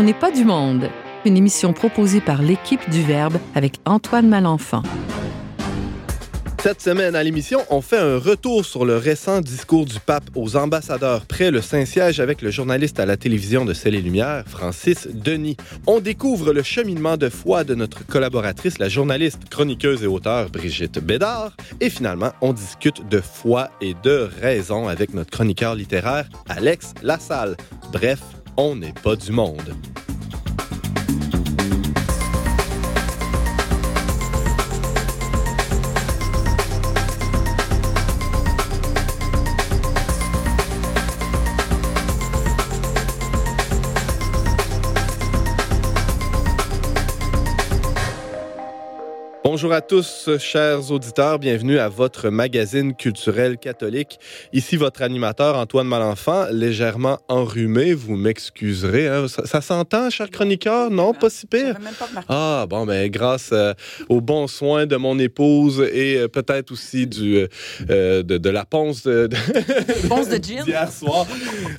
On n'est pas du monde, une émission proposée par l'équipe du Verbe avec Antoine Malenfant. Cette semaine à l'émission, on fait un retour sur le récent discours du pape aux ambassadeurs près le Saint-Siège avec le journaliste à la télévision de Celle et Lumière, Francis Denis. On découvre le cheminement de foi de notre collaboratrice, la journaliste, chroniqueuse et auteure Brigitte Bédard. Et finalement, on discute de foi et de raison avec notre chroniqueur littéraire, Alex Lassalle. Bref, on n'est pas du monde. Bonjour à tous, chers auditeurs. Bienvenue à votre magazine culturel catholique. Ici votre animateur Antoine Malenfant, légèrement enrhumé. Vous m'excuserez. Hein. Ça, s'entend, cher chroniqueur? Non, pas si pire. Ah, bon, ben, grâce euh, aux bons soins de mon épouse et euh, peut-être aussi du, euh, de, de, la ponce de, de, ponce de gin. hier soir.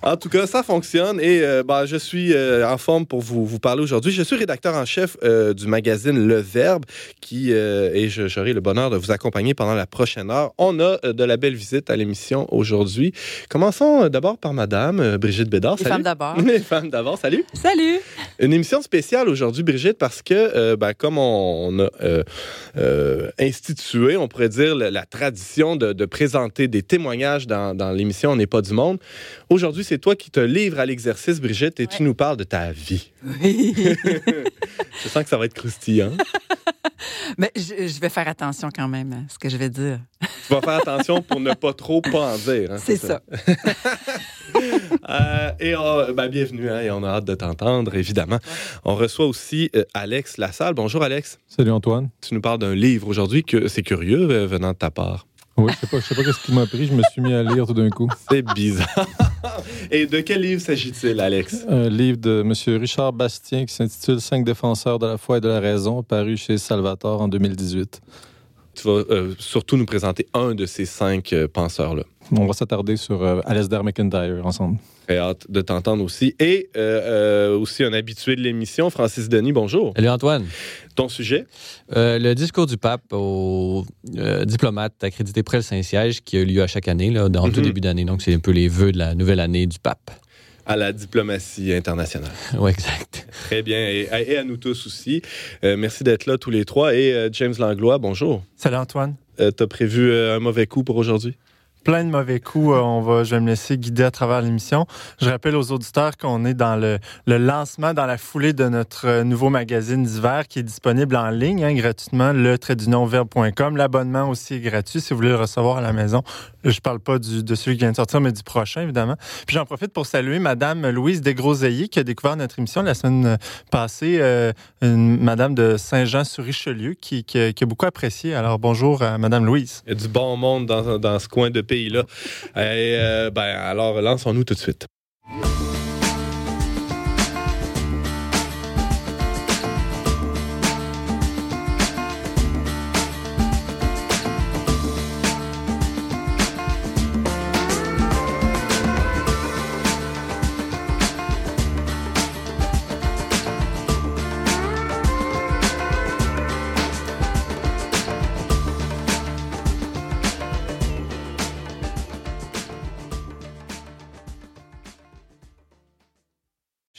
En tout cas, ça fonctionne et ben, je suis en forme pour vous, vous parler aujourd'hui. Je suis rédacteur en chef du magazine Le Verbe qui euh, et j'aurai le bonheur de vous accompagner pendant la prochaine heure. On a euh, de la belle visite à l'émission aujourd'hui. Commençons euh, d'abord par Madame Brigitte Bédard. Les femmes d'abord. Les femmes d'abord. Salut. Salut. Une émission spéciale aujourd'hui, Brigitte, parce que, ben, comme on, a institué, on pourrait dire, la, tradition de, présenter des témoignages dans, dans l'émission On n'est pas du monde. Aujourd'hui, c'est toi qui te livres à l'exercice, Brigitte, et tu nous parles de ta vie. Oui. je sens que ça va être croustillant. Mais je, vais faire attention quand même à ce que je vais dire. Tu vas faire attention pour ne pas trop pas en dire. Hein, c'est ça. euh, et ben, bienvenue, hein, et on a hâte de t'entendre, évidemment. On reçoit aussi euh, Alex Lassalle. Bonjour, Alex. Salut, Antoine. Tu nous parles d'un livre aujourd'hui que c'est curieux euh, venant de ta part. Oui, je sais pas, sais pas ce qui m'a pris. Je me suis mis à lire tout d'un coup. C'est bizarre. Et de quel livre s'agit-il, Alex? Un livre de M. Richard Bastien qui s'intitule Cinq défenseurs de la foi et de la raison, paru chez Salvatore en 2018. Tu vas euh, surtout nous présenter un de ces cinq euh, penseurs-là. On va s'attarder sur euh, Alasdair McIntyre ensemble. Très hâte de t'entendre aussi. Et aussi un habitué de l'émission, Francis Denis, bonjour. Salut Antoine. Ton sujet? le discours du pape aux diplomates accrédités près le Saint-Siège qui a lieu à chaque année, là, dans tout mhm. début d'année. Donc, c'est un peu les vœux de la nouvelle année du pape à la diplomatie internationale. Oui, exact. Très bien. Et, à nous tous aussi. Euh, merci d'être là tous les trois. Et euh, James Langlois, bonjour. Salut Antoine. Euh, tu as prévu un mauvais coup pour aujourd'hui? Plein de mauvais coups. Euh, on va, je vais me laisser guider à travers l'émission. Je rappelle aux auditeurs qu'on est dans le, le, lancement, dans la foulée de notre euh, nouveau magazine d'hiver qui est disponible en ligne hein, gratuitement, le trait du nom verbe.com. L'abonnement aussi est gratuit si vous voulez le recevoir à la maison. Je parle pas de celui qui vient de sortir, mais du prochain, évidemment. Puis j'en profite pour saluer Madame Louise Desgroseilliers qui a découvert notre émission la semaine euh, passée, une Madame de Saint-Jean-sur-Richelieu qui, qui, a beaucoup apprécié. Alors bonjour à Madame Louise. Il y a du bon monde dans, dans ce coin de pays-là. Euh, ben, alors, lançons-nous tout de suite.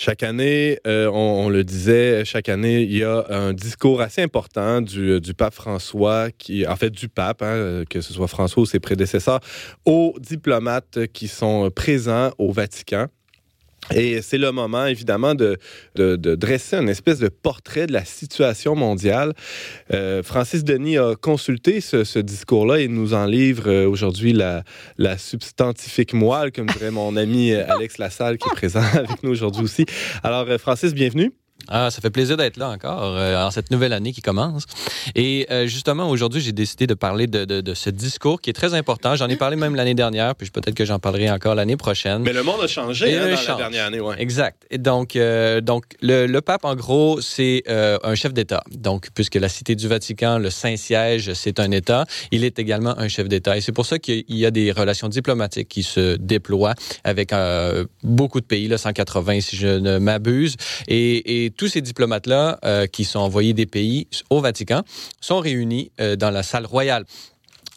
Chaque année, euh, on, le disait, chaque année, il y a un discours assez important du, du pape François, qui, en fait, du pape, hein, que ce soit François ou ses prédécesseurs, aux diplomates qui sont présents au Vatican. Et c'est le moment, évidemment, de, dresser un espèce de portrait de la situation mondiale. Euh, Francis Denis a consulté ce, discours-là et nous en livre euh, aujourd'hui la, la substantifique moelle, comme dirait mon ami euh, Alex Lassalle, qui est présent avec nous aujourd'hui aussi. Alors, Francis, bienvenue. Ah, ça fait plaisir d'être là encore euh, en cette nouvelle année qui commence. Et euh, justement, aujourd'hui, j'ai décidé de parler de, de, de, ce discours qui est très important. J'en ai parlé même l'année dernière, puis peut-être que j'en parlerai encore l'année prochaine. Mais le monde a changé hein, dans change. la dernière année. Exact. Et donc, euh, donc le, le pape, en gros, c'est euh, un chef d'État. Donc, puisque la Cité du Vatican, le Saint-Siège, c'est un État, il est également un chef d'État. Et c'est pour ça qu'il y a des relations diplomatiques qui se déploient avec euh, beaucoup de pays, là, 180 si je ne m'abuse. Et, et tous ces diplomates-là, euh, qui sont envoyés des pays au Vatican, sont réunis euh, dans la salle royale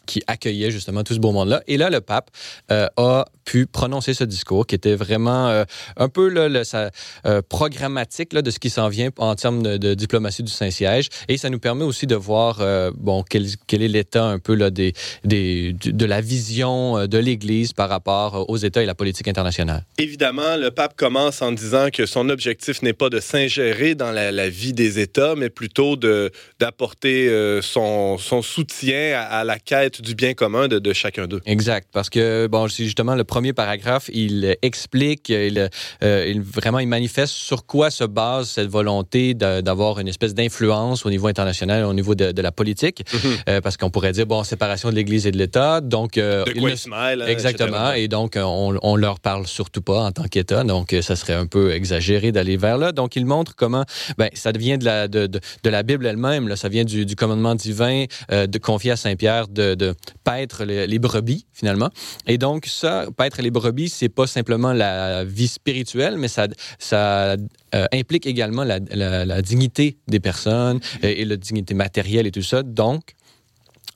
qui accueillait justement tout ce beau monde-là. Et là, le pape euh, a pu prononcer ce discours qui était vraiment euh, un peu là, le, sa, euh, programmatique là, de ce qui s'en vient en termes de, de diplomatie du Saint-Siège. Et ça nous permet aussi de voir euh, bon, quel, quel est l'état un peu là, des, des, de la vision de l'Église par rapport aux États et la politique internationale. Évidemment, le pape commence en disant que son objectif n'est pas de s'ingérer dans la, la, vie des États, mais plutôt d'apporter son, son, soutien à, à, la quête du bien commun de, de chacun d'eux. Exact, parce que bon, c'est justement le premier paragraphe, il explique, il, euh, il, vraiment, il manifeste sur quoi se base cette volonté d'avoir une espèce d'influence au niveau international, au niveau de, de la politique, mm -hmm. euh, parce qu'on pourrait dire bon, séparation de l'Église et de l'État, donc euh, de quoi il smile, hein, exactement, etc. et donc on, on leur parle surtout pas en tant qu'État, donc ça serait un peu exagéré d'aller vers là. Donc il montre comment, ben, ça devient de la de, de, de la Bible elle-même, ça vient du, du commandement divin de confier à Saint Pierre de, de paître les, les, brebis finalement. Et donc ça, paître les brebis, c'est pas simplement la vie spirituelle, mais ça, ça euh, implique également la, la, la, dignité des personnes et, et la dignité matérielle et tout ça. Donc,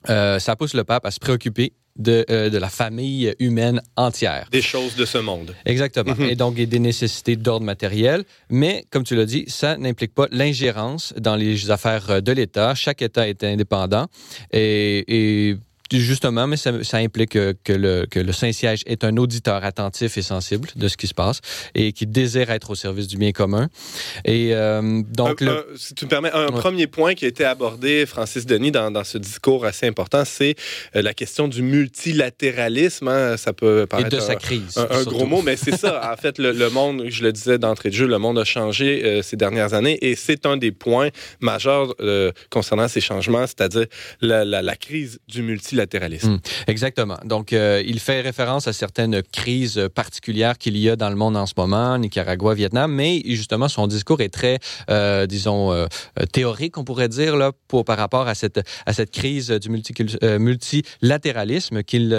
euh, ça pousse le pape à se préoccuper de, euh, de, la famille humaine entière. Des choses de ce monde. Exactement. Mm -hmm. Et donc, des nécessités d'ordre matériel. Mais, comme tu l'as dit, ça n'implique pas l'ingérence dans les affaires de l'État. Chaque État est indépendant. Et, et Justement, mais ça, ça implique que, que, le, que le Saint-Siège est un auditeur attentif et sensible de ce qui se passe et qui désire être au service du bien commun. Et euh, donc, un, le... un, si tu me permets, un ouais. premier point qui a été abordé, Francis Denis, dans, dans ce discours assez important, c'est euh, la question du multilatéralisme. Hein. Ça peut paraître et de sa crise. Un, un gros mot, mais c'est ça. En fait, le, le, monde, je le disais d'entrée de jeu, le monde a changé euh, ces dernières années et c'est un des points majeurs euh, concernant ces changements, c'est-à-dire la, la, la, crise du multilatéralisme. Mmh, exactement. Donc, euh, il fait référence à certaines crises particulières qu'il y a dans le monde en ce moment, Nicaragua, Vietnam, mais justement, son discours est très, euh, disons, euh, théorique, on pourrait dire, là, pour, par rapport à cette, à cette crise du multi, multilatéralisme, qu'il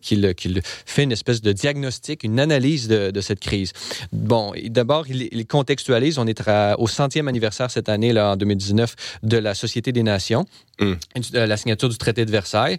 qu'il qu'il fait une espèce de diagnostic, une analyse de, de cette crise. Bon, d'abord, il, il, contextualise, on est à, au centième anniversaire cette année, là, en 2019, de la Société des Nations, mm. la signature du traité de Versailles.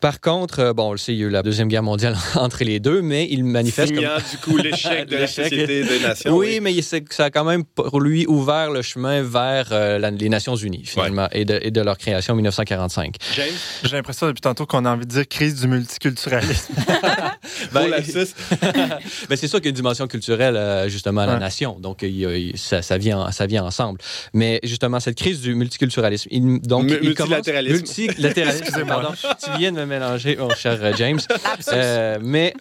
Par contre, euh, bon, on le sait, il y a eu la Deuxième Guerre mondiale entre les deux, mais il manifeste Signant, comme... du coup, l'échec de la Société des Nations. Oui, oui. mais ça a quand même, pour lui, ouvert le chemin vers euh, la, les Nations Unies, finalement, ouais. et, de, et, de, leur création en 1945. James? J'ai l'impression depuis tantôt qu'on a envie de dire crise du multiculturalisme. ben, ben, c'est sûr qu'il y a une dimension culturelle, euh, justement, à la ouais. nation. Donc, il, il, ça, ça, vient, ça vient ensemble. Mais justement, cette crise du multiculturalisme, il, donc, M il multilatéralisme. Commence, multilatéralisme. pardon. Tu viens de me mélanger, mon cher James. Euh, mais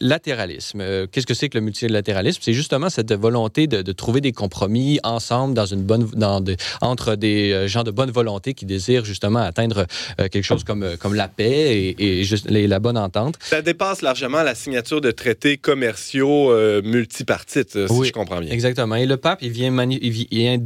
multilatéralisme. Euh, Qu'est-ce que c'est que le multilatéralisme? C'est justement cette volonté de, de, trouver des compromis ensemble dans une bonne, dans de, entre des euh, gens de bonne volonté qui désirent justement atteindre euh, quelque chose comme, comme la paix et, et, juste, et, la bonne entente. Ça dépasse largement la signature de traités commerciaux euh, multipartites, si oui, je comprends bien. Exactement. Et le pape, il vient, il vient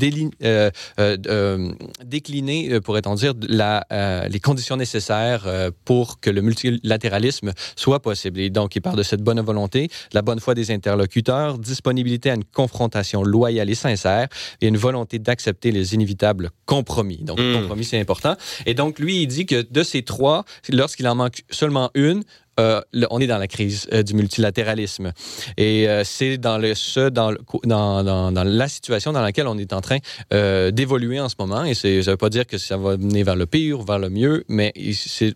décliner, pourrait-on dire, la, les conditions nécessaires pour que le multilatéralisme soit possible. Et donc, il parle de cette bonne volonté, la bonne foi des interlocuteurs, disponibilité à une confrontation loyale et sincère et une volonté d'accepter les inévitables compromis. Donc, mmh. compromis, c'est important. Et donc, lui, il dit que de ces trois, lorsqu'il en manque seulement une, euh, on est dans la crise euh, du multilatéralisme. Et euh, c'est dans, le, ce, dans, le, dans, dans, dans, la situation dans laquelle on est en train d'évoluer en ce moment. Et ça ne veut pas dire que ça va mener vers le pire ou vers le mieux, mais c'est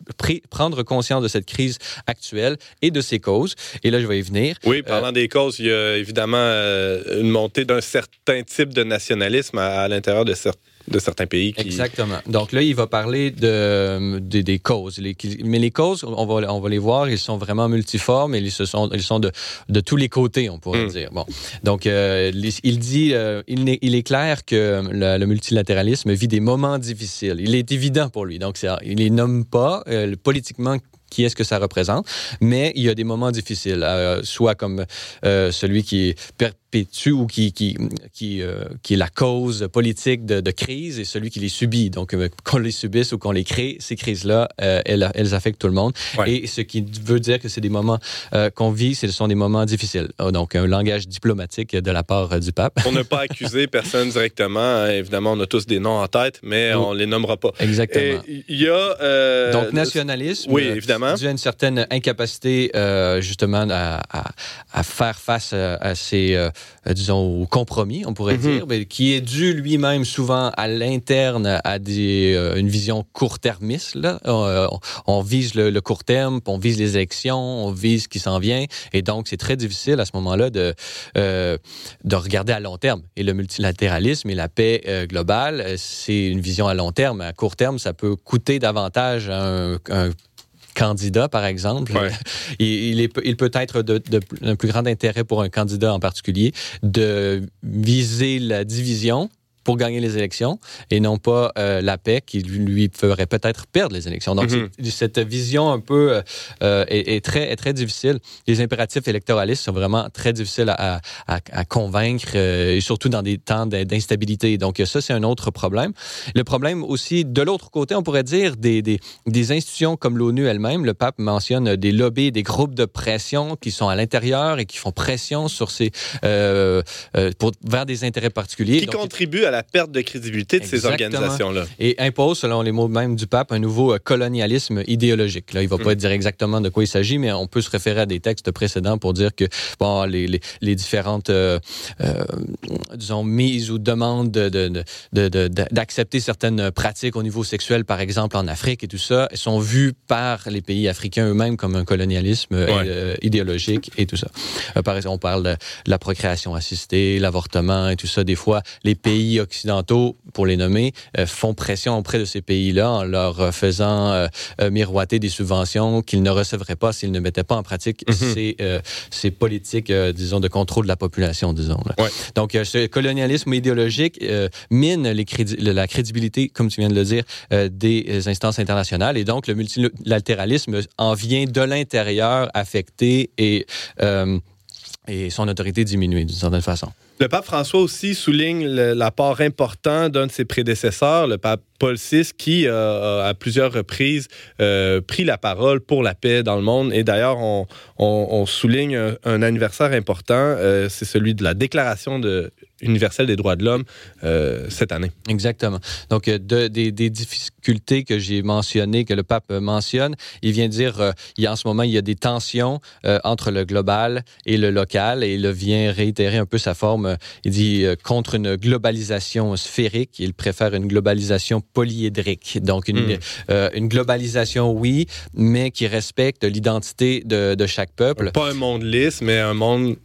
prendre conscience de cette crise actuelle et de ses causes. Et là, je vais y venir. Oui, parlant des causes, il y a évidemment une montée d'un certain type de nationalisme à, à l'intérieur de certains de certains pays. Qui... Exactement. Donc là, il va parler de, de des causes. Les, mais les causes, on va, on va les voir, ils sont vraiment multiformes et ils, se sont, ils sont de, de tous les côtés, on pourrait Mm. dire. Bon. Donc, euh, il dit, euh, il, est, il est clair que le, le multilatéralisme vit des moments difficiles. Il est évident pour lui. Donc, il les nomme pas euh, politiquement qui est-ce que ça représente, mais il y a des moments difficiles, euh, soit comme euh, celui qui perpétue ou qui, qui, qui, euh, qui est la cause politique de, de crise et celui qui les subit. Donc, euh, qu'on les subisse ou qu'on les crée, ces crises-là, euh, elles, elles affectent tout le monde. Ouais. Et ce qui veut dire que c'est des moments qu'on vit, ce sont des moments difficiles. Euh, Donc, un langage diplomatique de la part du pape. Pour ne pas accuser personne directement, hein, évidemment, on a tous des noms en tête, mais Oui. on les nommera pas. Exactement. Il y a... Donc, nationalisme. Oui, évidemment. dû à une certaine incapacité, justement, à, à- à faire face à, à ces, disons, aux compromis, on pourrait Mhm. dire, mais qui est dû lui-même souvent à l'interne à des, euh, une vision court-termiste. Là. Euh, on, on vise le, le court terme, on vise les élections, on vise ce qui s'en vient. Et donc, c'est très difficile à ce moment-là de, euh, de regarder à long terme. Et le multilatéralisme et la paix euh, globale, euh, c'est une vision à long terme. À court terme, ça peut coûter davantage à un, un candidat, par exemple. Ouais. Il, il est, il peut être de, de- d'un plus grand intérêt pour un candidat en particulier de viser la division pour gagner les élections et non pas euh, la paix qui lui ferait peut-être perdre les élections. Donc, Mhm. cette vision un peu euh, euh, est, est très, est très difficile. Les impératifs électoralistes sont vraiment très difficiles à, à- à convaincre euh, et surtout dans des temps d'in- d'instabilité. Donc, ça, c'est un autre problème. Le problème aussi, de l'autre côté, on pourrait dire des, des, des institutions comme l'ONU elle-même. Le pape mentionne des lobbies, des groupes de pression qui sont à l'intérieur et qui font pression sur ces, pour, vers des intérêts particuliers. qui Donc, contribue à la perte de crédibilité de ces organisations-là. et impose, selon les mots même du pape, un nouveau euh, colonialisme idéologique. Là, il va Mm. pas dire exactement de quoi il s'agit, mais on peut se référer à des textes précédents pour dire que bon, les, les, les différentes, euh, euh, disons, mises ou demandes de- de- de- de- d'accepter certaines pratiques au niveau sexuel, par exemple en Afrique et tout ça, sont vues par les pays africains eux-mêmes comme un colonialisme euh, Ouais. euh, idéologique et tout ça. Par exemple, on parle de la procréation assistée, l'avortement et tout ça. Des fois, les pays occidentaux, pour les nommer, euh, font pression auprès de ces pays-là en leur euh, faisant euh, miroiter des subventions qu'ils ne recevraient pas s'ils ne mettaient pas en pratique Mhm. ces, ces politiques, disons, de contrôle de la population, disons. là. Ouais. Donc, ce colonialisme idéologique mine les crédi- la crédibilité, comme tu viens de le dire, des instances internationales. Et donc, le multilatéralisme en vient de l'intérieur affecter et, euh, et son autorité diminuer d'une certaine façon. Le pape François aussi souligne l'apport important d'un de ses prédécesseurs, le pape Paul VI, qui euh, a à plusieurs reprises euh, pris la parole pour la paix dans le monde. Et d'ailleurs, on, souligne un, un anniversaire important, euh, c'est celui de la Déclaration de, universelle des droits de l'homme euh, cette année. Exactement. Donc, euh, de- des, des difficultés que j'ai mentionnées, que le pape mentionne, il vient dire, euh, il y a, en ce moment, il y a des tensions euh, entre le global et le local, et il vient réitérer un peu sa forme. il dit, contre une globalisation sphérique, il préfère une globalisation polyédrique. Donc, une, Mm. euh, une globalisation, oui, mais qui respecte l'identité de, de chaque peuple. Pas un monde lisse, mais un monde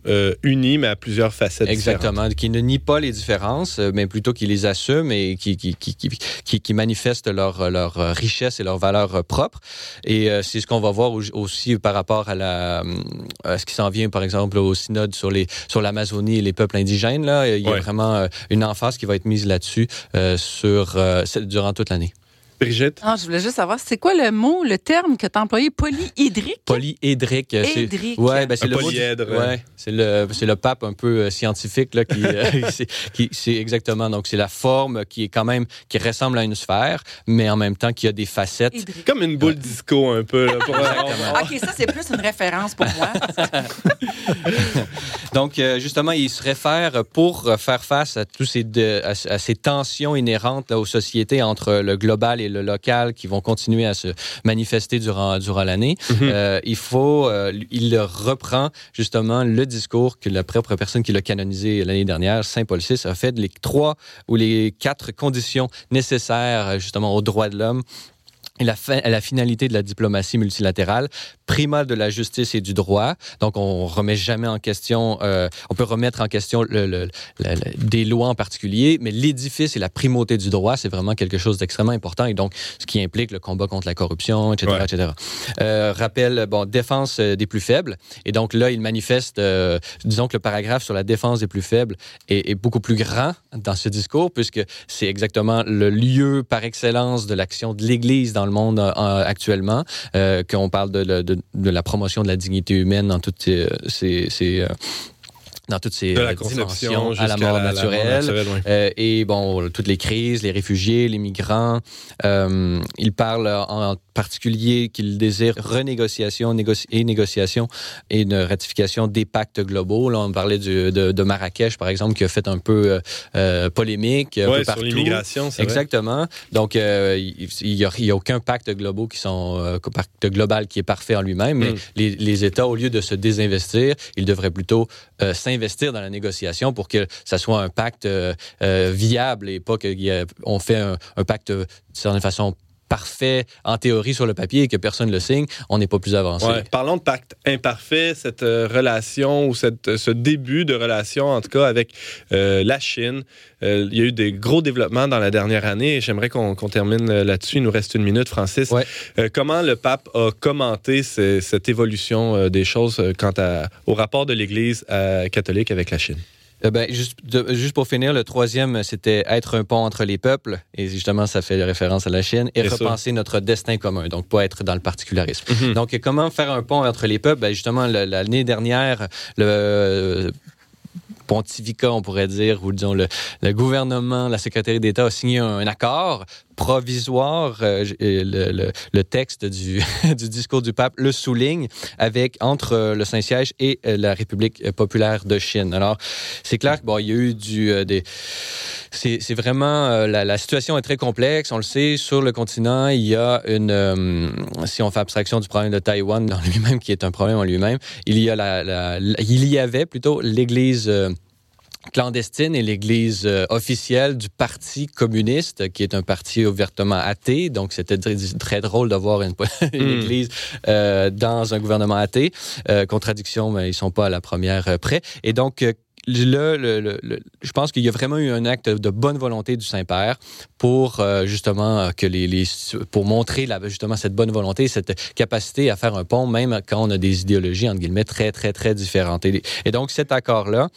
uni, mais à plusieurs facettes différentes. Exactement, qui ne nie pas les différences, euh, mais plutôt qui les assume et qui, qui, qui, qui, qui, qui manifestent leur, leur euh, richesse et leur valeur euh, propre. Et euh, c'est ce qu'on va voir au- aussi par rapport à, la, euh, à ce qui s'en vient, par exemple, au synode sur les sur l'Amazonie et les peuples indigènes. Là, il y a Ouais. vraiment euh, une emphase qui va être mise là-dessus euh, sur, euh, durant toute l'année. Brigitte? Non, je voulais juste savoir, c'est quoi le mot, le terme que tu as employé, polyhydrique? Polyédrique. euh. Ouais, ben c'est le mot polyèdre. Ouais, c'est le c'est le pape un peu euh, scientifique là qui euh, c'est- qui c'est exactement donc c'est la forme qui est quand même qui ressemble à une sphère mais en même temps qui a des facettes. Comme une boule disco un peu. Là, pour- Exactement. OK, ça, c'est plus une référence pour moi. Donc justement, il se réfère pour faire face à tous ces de- à, à ces tensions inhérentes là, aux sociétés entre le global et le local qui vont continuer à se manifester durant durant l'année. Mhm. Euh, il faut, euh, il reprend justement le discours que la propre personne qui l'a canonisé l'année dernière, Saint Paul VI, a fait les trois ou les quatre conditions nécessaires justement aux droits de l'homme et la, fin, la finalité de la diplomatie multilatérale, primat de la justice et du droit. Donc, on remet jamais en question, euh, on peut remettre en question le, le, le, des lois en particulier, mais l'édifice et la primauté du droit, c'est vraiment quelque chose d'extrêmement important. Et donc, ce qui implique le combat contre la corruption, etc., Ouais. etc. Euh, rappel, bon, défense euh, des plus faibles. Et donc là, il manifeste, euh, disons que le paragraphe sur la défense des plus faibles est, est beaucoup plus grand dans ce discours, puisque c'est exactement le lieu par excellence de l'action de l'Église dans le monde euh, actuellement, euh, qu'on parle de, la promotion de la dignité humaine dans toutes ces euh, dans toutes ces la euh, dimensions à la mort la- la mort naturelle. naturelle. Euh, et bon, toutes les crises, les réfugiés, les migrants. Euh, il parle en particulier qu'il désire renégociation négoci- et négociation et une ratification des pactes globaux. Là, on parlait du- de, de Marrakech, par exemple, qui a fait un peu euh, polémique un Ouais, sur l'immigration, c'est vrai. Exactement. Donc, il n'y a, aucun pacte global qui sont pacte global qui est parfait en lui-même, mais Mm. les, les États, au lieu de se désinvestir, ils devraient plutôt euh, s'investir dans la négociation pour que ça soit un pacte euh, euh, viable et pas qu'on fait un, un pacte euh, d'une certaine façon parfait en théorie sur le papier et que personne ne le signe, on n'est pas plus avancé. Ouais. Parlons de pacte imparfait, cette euh, relation ou cette, ce début de relation, en tout cas, avec euh, la Chine. Euh, il y a eu des gros développements dans la dernière année et j'aimerais qu'on termine là-dessus. Il nous reste une minute, Francis. Ouais. Comment le pape a commenté ce- cette évolution des choses quant à- au rapport de l'Église catholique avec la Chine? Euh, ben, juste, de- juste pour finir, le troisième, c'était être un pont entre les peuples. Et justement, ça fait référence à la Chine. Et ça. repenser notre destin commun. Donc, pas être dans le particularisme. Mhm. Donc, comment faire un pont entre les peuples? Ben, justement, l'année dernière, le pontificat, on pourrait dire, ou disons le, gouvernement, la secrétaire d'État a signé un, accord provisoire. euh, le, texte du, discours du pape le souligne avec entre euh, le Saint-Siège et euh, la République populaire de Chine. Alors, c'est clair que bon, il y a eu du c'est vraiment la, situation est très complexe. On le sait sur le continent, il y a une si on fait abstraction du problème de Taïwan dans lui-même qui est un problème en lui-même, il y a il y avait plutôt l'Église clandestine et l'Église euh, officielle du Parti communiste, qui est un parti ouvertement athée. Donc, c'était très, très drôle d'avoir une, une Mm. Église euh, dans un gouvernement athée. Euh, contradiction, mais ils sont pas à la première près. Et donc, le, le- le- le- je pense qu'il y a vraiment eu un acte de bonne volonté du Saint-Père pour euh, justement que les, les- pour montrer la, justement cette bonne volonté, cette capacité à faire un pont, même quand on a des idéologies entre guillemets très très très différentes. Et, et donc cet accord-là,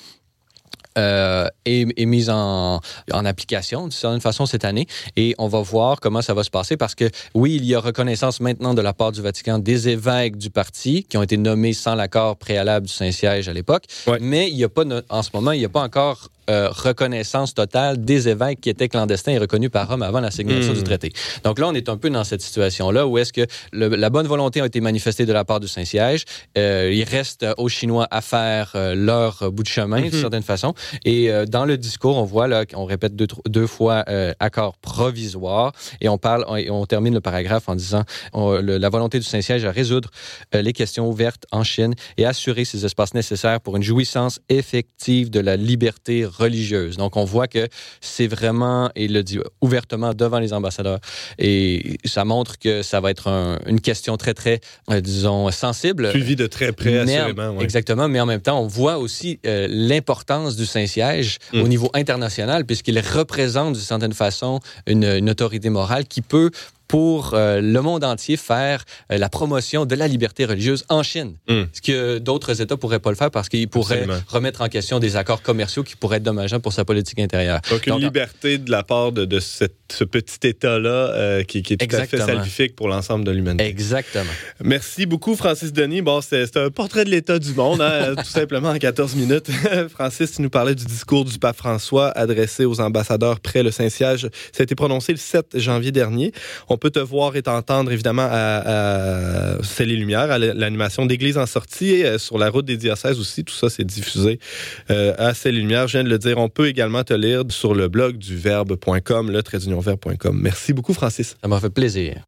euh, est, est mise en, en application d'une certaine façon cette année et on va voir comment ça va se passer parce que oui, il y a reconnaissance maintenant de la part du Vatican des évêques du parti qui ont été nommés sans l'accord préalable du Saint-Siège à l'époque, Ouais. mais il y a pas en ce moment, il n'y a pas encore euh, reconnaissance totale des évêques qui étaient clandestins et reconnus par Rome avant la signature du traité. Donc là, on est un peu dans cette situation-là où est-ce que le- la bonne volonté a été manifestée de la part du Saint-Siège. Euh, il reste aux Chinois à faire euh, leur bout de chemin, d'une Mhm. certaine façon. Et dans le discours, on voit là qu'on répète deux, fois accord provisoire et on parle on, et on termine le paragraphe en disant on- le- la volonté du Saint-Siège à résoudre les questions ouvertes en Chine et assurer ces espaces nécessaires pour une jouissance effective de la liberté religieuse. Donc on voit que c'est vraiment, et il le dit ouvertement devant les ambassadeurs, et ça montre que ça va être un- une question très, très, euh, disons, sensible. Suivi de très près, Mais assurément. ouais. Exactement, mais en même temps, on voit aussi euh, l'importance du Saint-Siège Mm. au niveau international, puisqu'il représente d'une certaine façon une, une autorité morale qui peut, pour euh, le monde entier, faire euh, la promotion de la liberté religieuse en Chine. Mm. Ce que d'autres États pourraient pas le faire parce qu'ils pourraient Absolument. remettre en question des accords commerciaux qui pourraient être dommageants pour sa politique intérieure. Donc, une Donc, liberté de la part de, de cette- ce petit État-là euh, qui, qui est tout à fait salvifique pour l'ensemble de l'humanité. Exactement. Merci beaucoup, Francis Denis. Bon, c'est un portrait de l'État du monde, hein, tout simplement en 14 minutes. Francis, tu nous parlais du discours du pape François adressé aux ambassadeurs près le Saint-Siège. Ça a été prononcé le 7 janvier dernier. On peut te voir et t'entendre, évidemment, à, à C'est les Lumières, à l'animation d'Église en sortie, et euh, sur la route des diocèses aussi. Tout ça, c'est diffusé euh, à C'est les Lumières. Je viens de le dire. On peut également te lire sur le blog du verbe.com, le trait d'union Merci beaucoup, Francis. Ça m'a fait plaisir.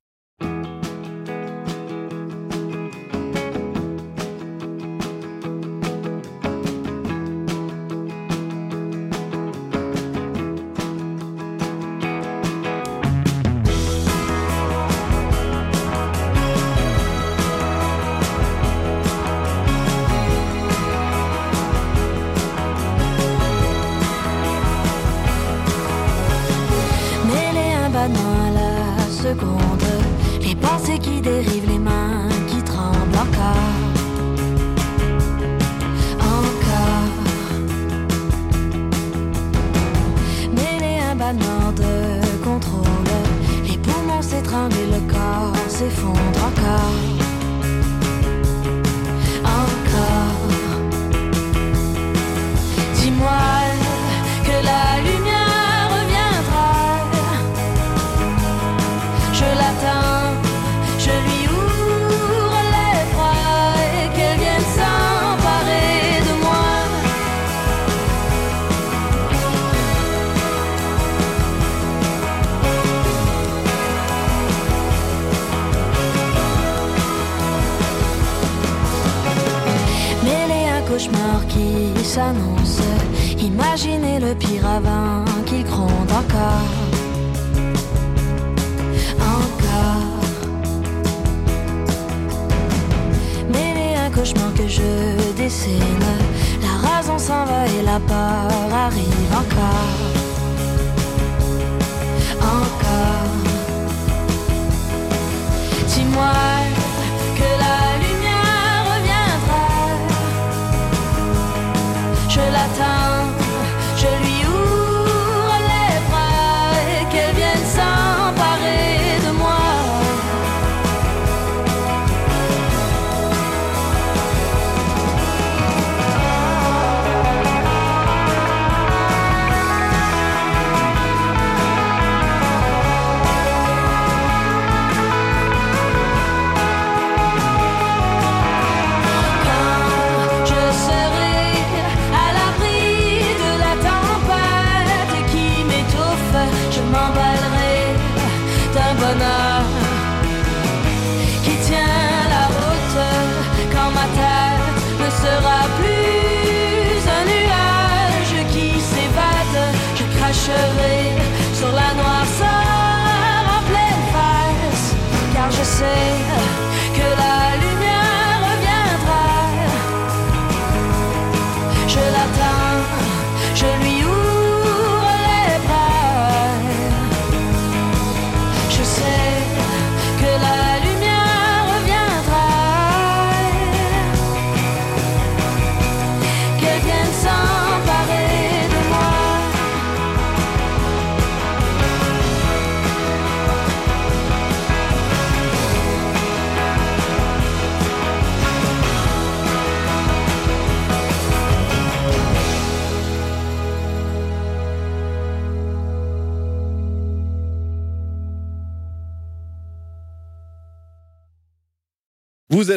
S'annonce, imaginez le pire avant qu'il gronde encore. Encore. Mêler un cauchemar que je dessine, la raison s'en va et la peur arrive encore. Encore. Dis-moi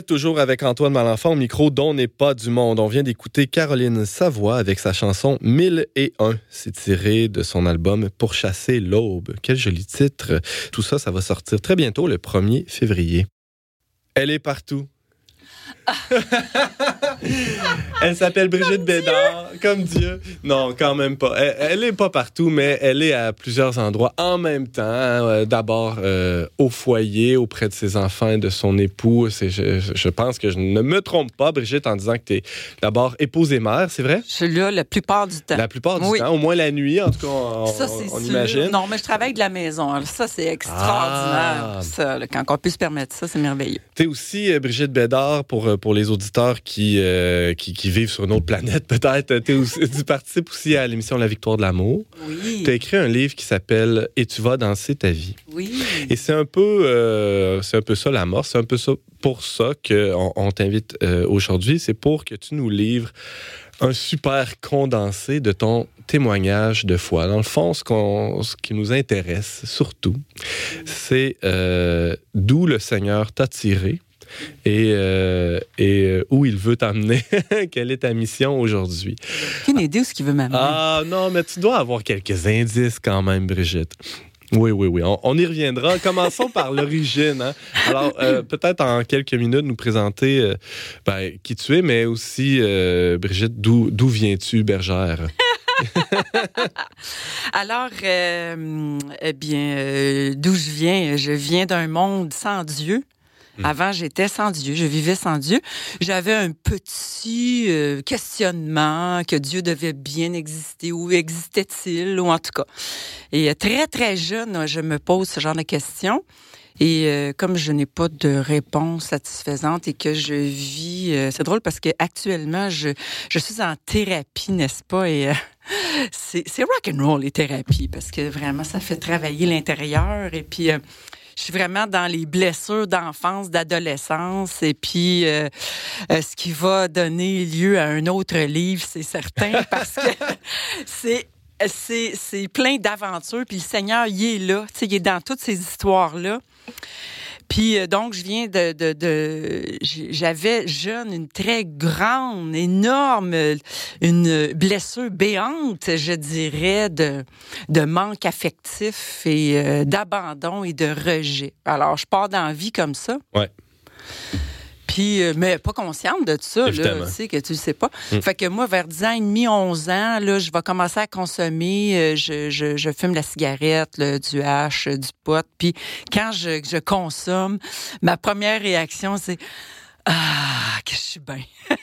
toujours avec Antoine Malenfant au micro dont n'est pas du monde. On vient d'écouter Caroline Savoie avec sa chanson 1001. C'est tiré de son album Pour chasser l'aube. Quel joli titre. Tout ça, ça va sortir très bientôt, le 1er février. Elle est partout. elle s'appelle Brigitte Bédard, comme Dieu. Non, quand même pas. Elle, elle est pas partout, mais elle est à plusieurs endroits en même temps. Euh, D'abord euh, au foyer, auprès de ses enfants et de son époux. C'est, je, je pense que je ne me trompe pas, Brigitte, en disant que tu es d'abord épouse et mère, c'est vrai? Je suis là la plupart du temps. La plupart du Oui. temps, au moins la nuit, en tout cas, on, ça, c'est on sûr. imagine. Non, mais je travaille de la maison. Alors, ça, c'est extraordinaire. Ah. Ça, là, quand on peut se permettre ça, c'est merveilleux. Tu es aussi, euh, Brigitte Bédard, pour, pour les auditeurs qui, euh, qui, qui vivent sur une autre planète, peut-être, tu participes aussi à l'émission La Victoire de l'amour. Oui. Tu as écrit un livre qui s'appelle Et tu vas danser ta vie. Oui. Et c'est un peu, euh, c'est un peu ça l'amorce. C'est un peu ça pour ça qu'on on t'invite euh, aujourd'hui. C'est pour que tu nous livres un super condensé de ton témoignage de foi. Dans le fond, ce, qu'on- ce qui nous intéresse surtout, c'est d'où le Seigneur t'a tiré et, euh, et euh, où il veut t'amener. Quelle est ta mission aujourd'hui? Aucune idée où ce qu'il veut m'amener. Ah non, mais tu dois avoir quelques indices quand même, Brigitte. Oui, oui, oui. On, on y reviendra. Commençons par l'origine. hein. Alors, euh, peut-être en quelques minutes, nous présenter euh, ben, qui tu es, mais aussi, euh, Brigitte, d'où viens-tu, bergère? Alors, eh bien, d'où je viens? Je viens d'un monde sans Dieu. Hmm. Avant, j'étais sans Dieu, je vivais sans Dieu. J'avais un petit euh, questionnement que Dieu devait bien exister ou existait-il, ou en tout cas. Et euh, très, très jeune, je me pose ce genre de questions. Et euh, comme je n'ai pas de réponse satisfaisante et que je vis, c'est drôle parce que actuellement je, je suis en thérapie, n'est-ce pas? Et euh, c'est c'est rock and roll les thérapies parce que vraiment ça fait travailler l'intérieur et puis. Je suis vraiment dans les blessures d'enfance, d'adolescence, et puis euh, euh, ce qui va donner lieu à un autre livre, c'est certain, parce que c'est c'est plein d'aventures, puis le Seigneur, il est là, tu sais, il est dans toutes ces histoires-là. Puis euh, donc, je viens de... J'avais jeune une très grande, énorme, une blessure béante, je dirais, de, de manque affectif et euh, d'abandon et de rejet. Alors, je pars dans vie comme ça. Ouais. Puis, euh, mais pas consciente de ça, là, tu sais, que tu le sais pas. Mm. Fait que moi, vers 10 ans et demi, 11 ans, là, je vais commencer à consommer, euh, je, je, je fume la cigarette, là, du hash, euh, du pot. Puis quand je, je consomme, ma première réaction, c'est Ah, que je suis bien.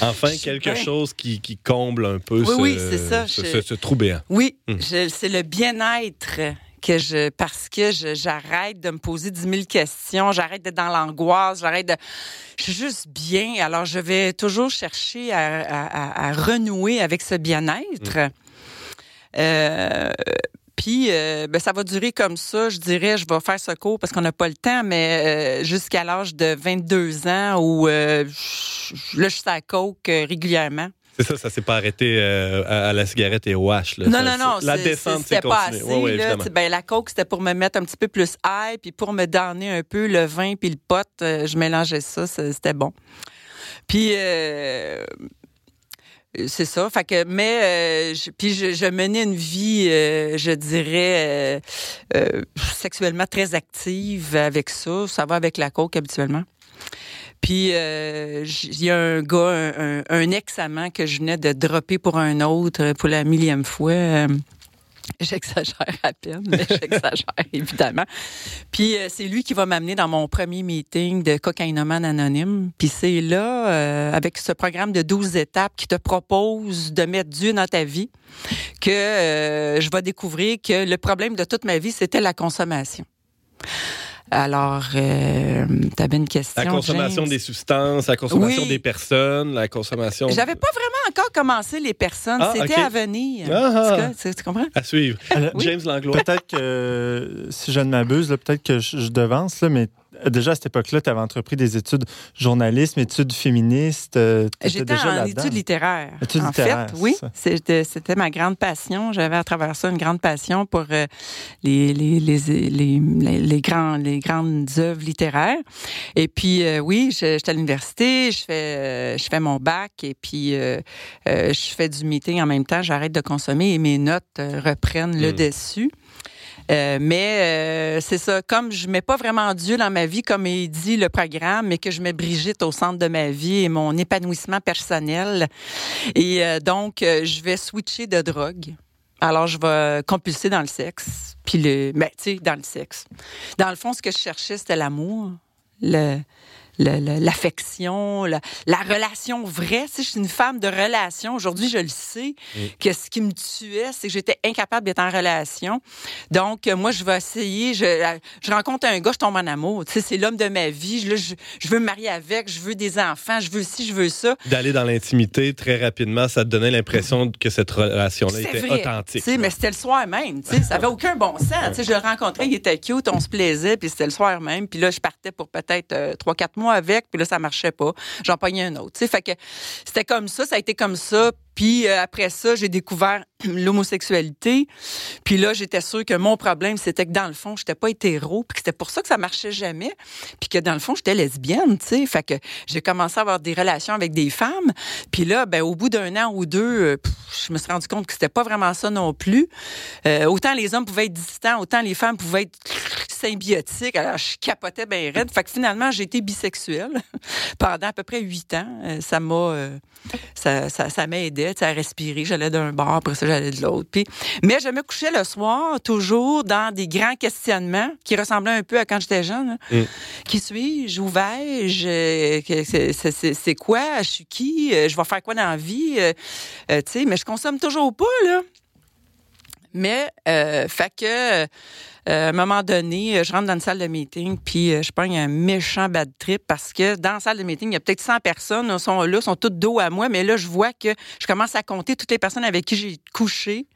Enfin, quelque bien. chose qui, qui comble un peu Oui, ce, oui, c'est ça, ce, je- ce- ce trou béant. Oui, Mm. c'est le bien-être que je parce que j'arrête de me poser 10 000 questions, j'arrête d'être dans l'angoisse, j'arrête de je suis juste bien. Alors je vais toujours chercher à, à- à- à renouer avec ce bien-être. Euh, puis, euh, ben, ça va durer comme ça. Je dirais, je vais faire ce cours parce qu'on n'a pas le temps, mais euh, jusqu'à l'âge de 22 ans où euh, je- là, je suis à la coke régulièrement. C'est ça, ça s'est pas arrêté euh, à, à la cigarette et au hash. Là. Non, Ça- non, non. La descente, c'était c'est pas assez. Ouais, ouais, là. ben, la coke, c'était pour me mettre un petit peu plus high, puis pour me donner un peu le vin puis le pot, euh, je mélangeais ça, c'était bon. Puis euh, c'est ça. Fait que, mais je- puis je, je menais une vie, je dirais, sexuellement très active avec ça. Ça va avec la coke habituellement. Puis euh, il y a un gars, un, un- ex-amant que je venais de dropper pour un autre euh, pour la millième fois. Euh, J'exagère à peine, mais j'exagère évidemment. Puis c'est lui qui va m'amener dans mon premier meeting de cocaïnomane anonyme. Puis c'est là, avec ce programme de 12 étapes qui te propose de mettre Dieu dans ta vie, que je vais découvrir que le problème de toute ma vie, c'était la consommation. Alors, euh, tu avais une question. La consommation James? des substances, la consommation Oui. des personnes, la consommation. J'avais pas vraiment encore commencé les personnes. Ah, C'était à venir. Ah, ah. tu, tu comprends? À suivre. Alors, James Langlois. Peut-être que, si je ne m'abuse, là, peut-être que je, je devance, là, mais déjà à cette époque-là, tu avais entrepris des études journalisme, études féministes. euh, J'étais en études littéraires. Études en littéraires, fait, oui, c'était ma grande passion. J'avais à travers ça une grande passion pour euh, les, les, les, les, grands, les grandes œuvres littéraires. Et puis, euh, oui, j'étais à l'université, je fais, je fais mon bac et puis je fais du meeting en même temps. J'arrête de consommer et mes notes reprennent le Mm. dessus. Euh, mais euh, c'est ça, comme je mets pas vraiment Dieu dans ma vie, comme il dit le programme, mais que je mets Brigitte au centre de ma vie et mon épanouissement personnel. Et euh, donc, euh, je vais switcher de drogue. Alors, je vais compulser dans le sexe. Puis le. Ben, tu sais, dans le sexe. Dans le fond, ce que je cherchais, c'était l'amour. Le. L'affection, la, la relation vraie. Tu sais, je suis une femme de relation. Aujourd'hui, je le sais que ce qui me tuait, c'est que j'étais incapable d'être en relation. Donc, euh, moi, je vais essayer. Je, euh, je rencontre un gars, je tombe en amour. Tu sais, c'est l'homme de ma vie. Je, là, je, je veux me marier avec, je veux des enfants, je veux ci, je veux ça. D'aller dans l'intimité très rapidement, ça te donnait l'impression que cette relation-là était vrai. authentique. Tu sais, mais c'était le soir même. Tu sais, ça avait aucun bon sens. Tu sais, je le rencontrais, il était cute, on se plaisait, puis c'était le soir même. Puis là, je partais pour peut-être euh, trois, quatre mois avec, puis là, ça marchait pas. J'en pognais un autre. Fait que c'était comme ça, ça a été comme ça. Puis euh, après ça, j'ai découvert l'homosexualité. Puis là, j'étais sûre que mon problème, c'était que dans le fond, j'étais pas hétéro, puis que c'était pour ça que ça marchait jamais, puis que dans le fond, j'étais lesbienne, tu sais. Fait que j'ai commencé à avoir des relations avec des femmes. Puis là, ben au bout d'un an ou deux, euh, je me suis rendu compte que c'était pas vraiment ça non plus. Euh, autant les hommes pouvaient être distants, autant les femmes pouvaient être symbiotiques. Alors, je capotais bien raide. Fait que finalement, j'ai été bisexuelle pendant à peu près huit ans. Ça m'a... ça, ça, sais, à respirer. J'allais d'un bord, après ça, j'allais de l'autre. Puis, mais je me couchais le soir toujours dans des grands questionnements qui ressemblaient un peu à quand j'étais jeune. hein. Mm. Qui suis-je? Où vais-je? Euh, c'est- quoi? Je suis qui? Euh, Je vais faire quoi dans la vie? Euh, euh, tu sais, mais je consomme toujours pas, là. Mais, euh, fait que, euh, à un moment donné, euh, je rentre dans une salle de meeting, puis je pogne un méchant bad trip parce que dans la salle de meeting, il y a peut-être 100 personnes, elles sont là, sont toutes dos à moi, mais là, je vois que je commence à compter toutes les personnes avec qui j'ai couché.